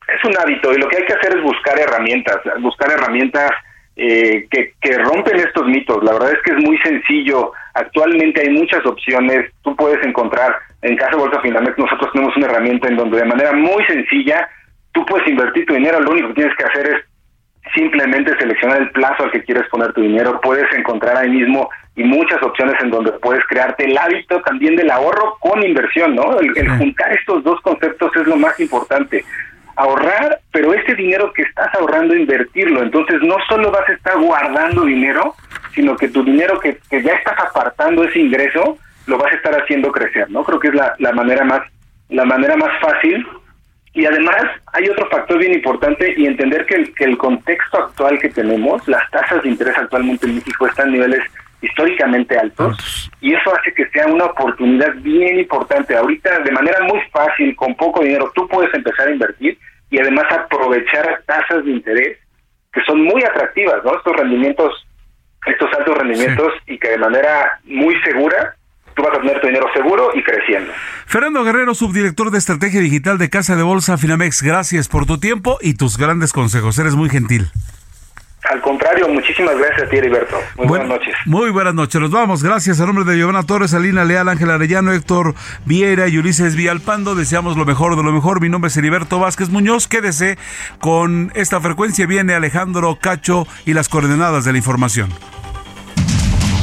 Es un hábito y lo que hay que hacer es buscar herramientas, buscar herramientas eh, que, que rompen estos mitos. La verdad es que es muy sencillo. Actualmente hay muchas opciones. Tú puedes encontrar, en caso de Bolsa Finamex, nosotros tenemos una herramienta en donde de manera muy sencilla tú puedes invertir tu dinero, lo único que tienes que hacer es simplemente seleccionar el plazo al que quieres poner tu dinero, puedes encontrar ahí mismo y muchas opciones en donde puedes crearte el hábito también del ahorro con inversión, ¿no? El, juntar estos dos conceptos es lo más importante. Ahorrar, pero este dinero que estás ahorrando, invertirlo. Entonces no solo vas a estar guardando dinero, sino que tu dinero que, que ya estás apartando ese ingreso, lo vas a estar haciendo crecer, ¿no? Creo que es la, la manera más la manera más fácil y además hay otro factor bien importante y entender que el, que el contexto actual que tenemos, las tasas de interés actualmente en México están a niveles históricamente altos y eso hace que sea una oportunidad bien importante. Ahorita de manera muy fácil, con poco dinero, tú puedes empezar a invertir y además aprovechar tasas de interés que son muy atractivas, ¿no? Estos rendimientos, estos altos rendimientos y que de manera muy segura tú vas a tener tu dinero seguro y creciendo.
Fernando Guerrero, subdirector de Estrategia Digital de Casa de Bolsa Finamex, gracias por tu tiempo y tus grandes consejos. Eres muy gentil.
Al contrario, muchísimas gracias a ti, Heriberto. Muy buenas noches.
Muy buenas noches. Nos vamos. Gracias a nombre de Giovanna Torres, Alina Leal, Ángel Arellano, Héctor Viera y Ulises Vialpando. Deseamos lo mejor de lo mejor. Mi nombre es Heriberto Vázquez Muñoz. Quédese con esta frecuencia. Viene Alejandro Cacho y las coordenadas de la información.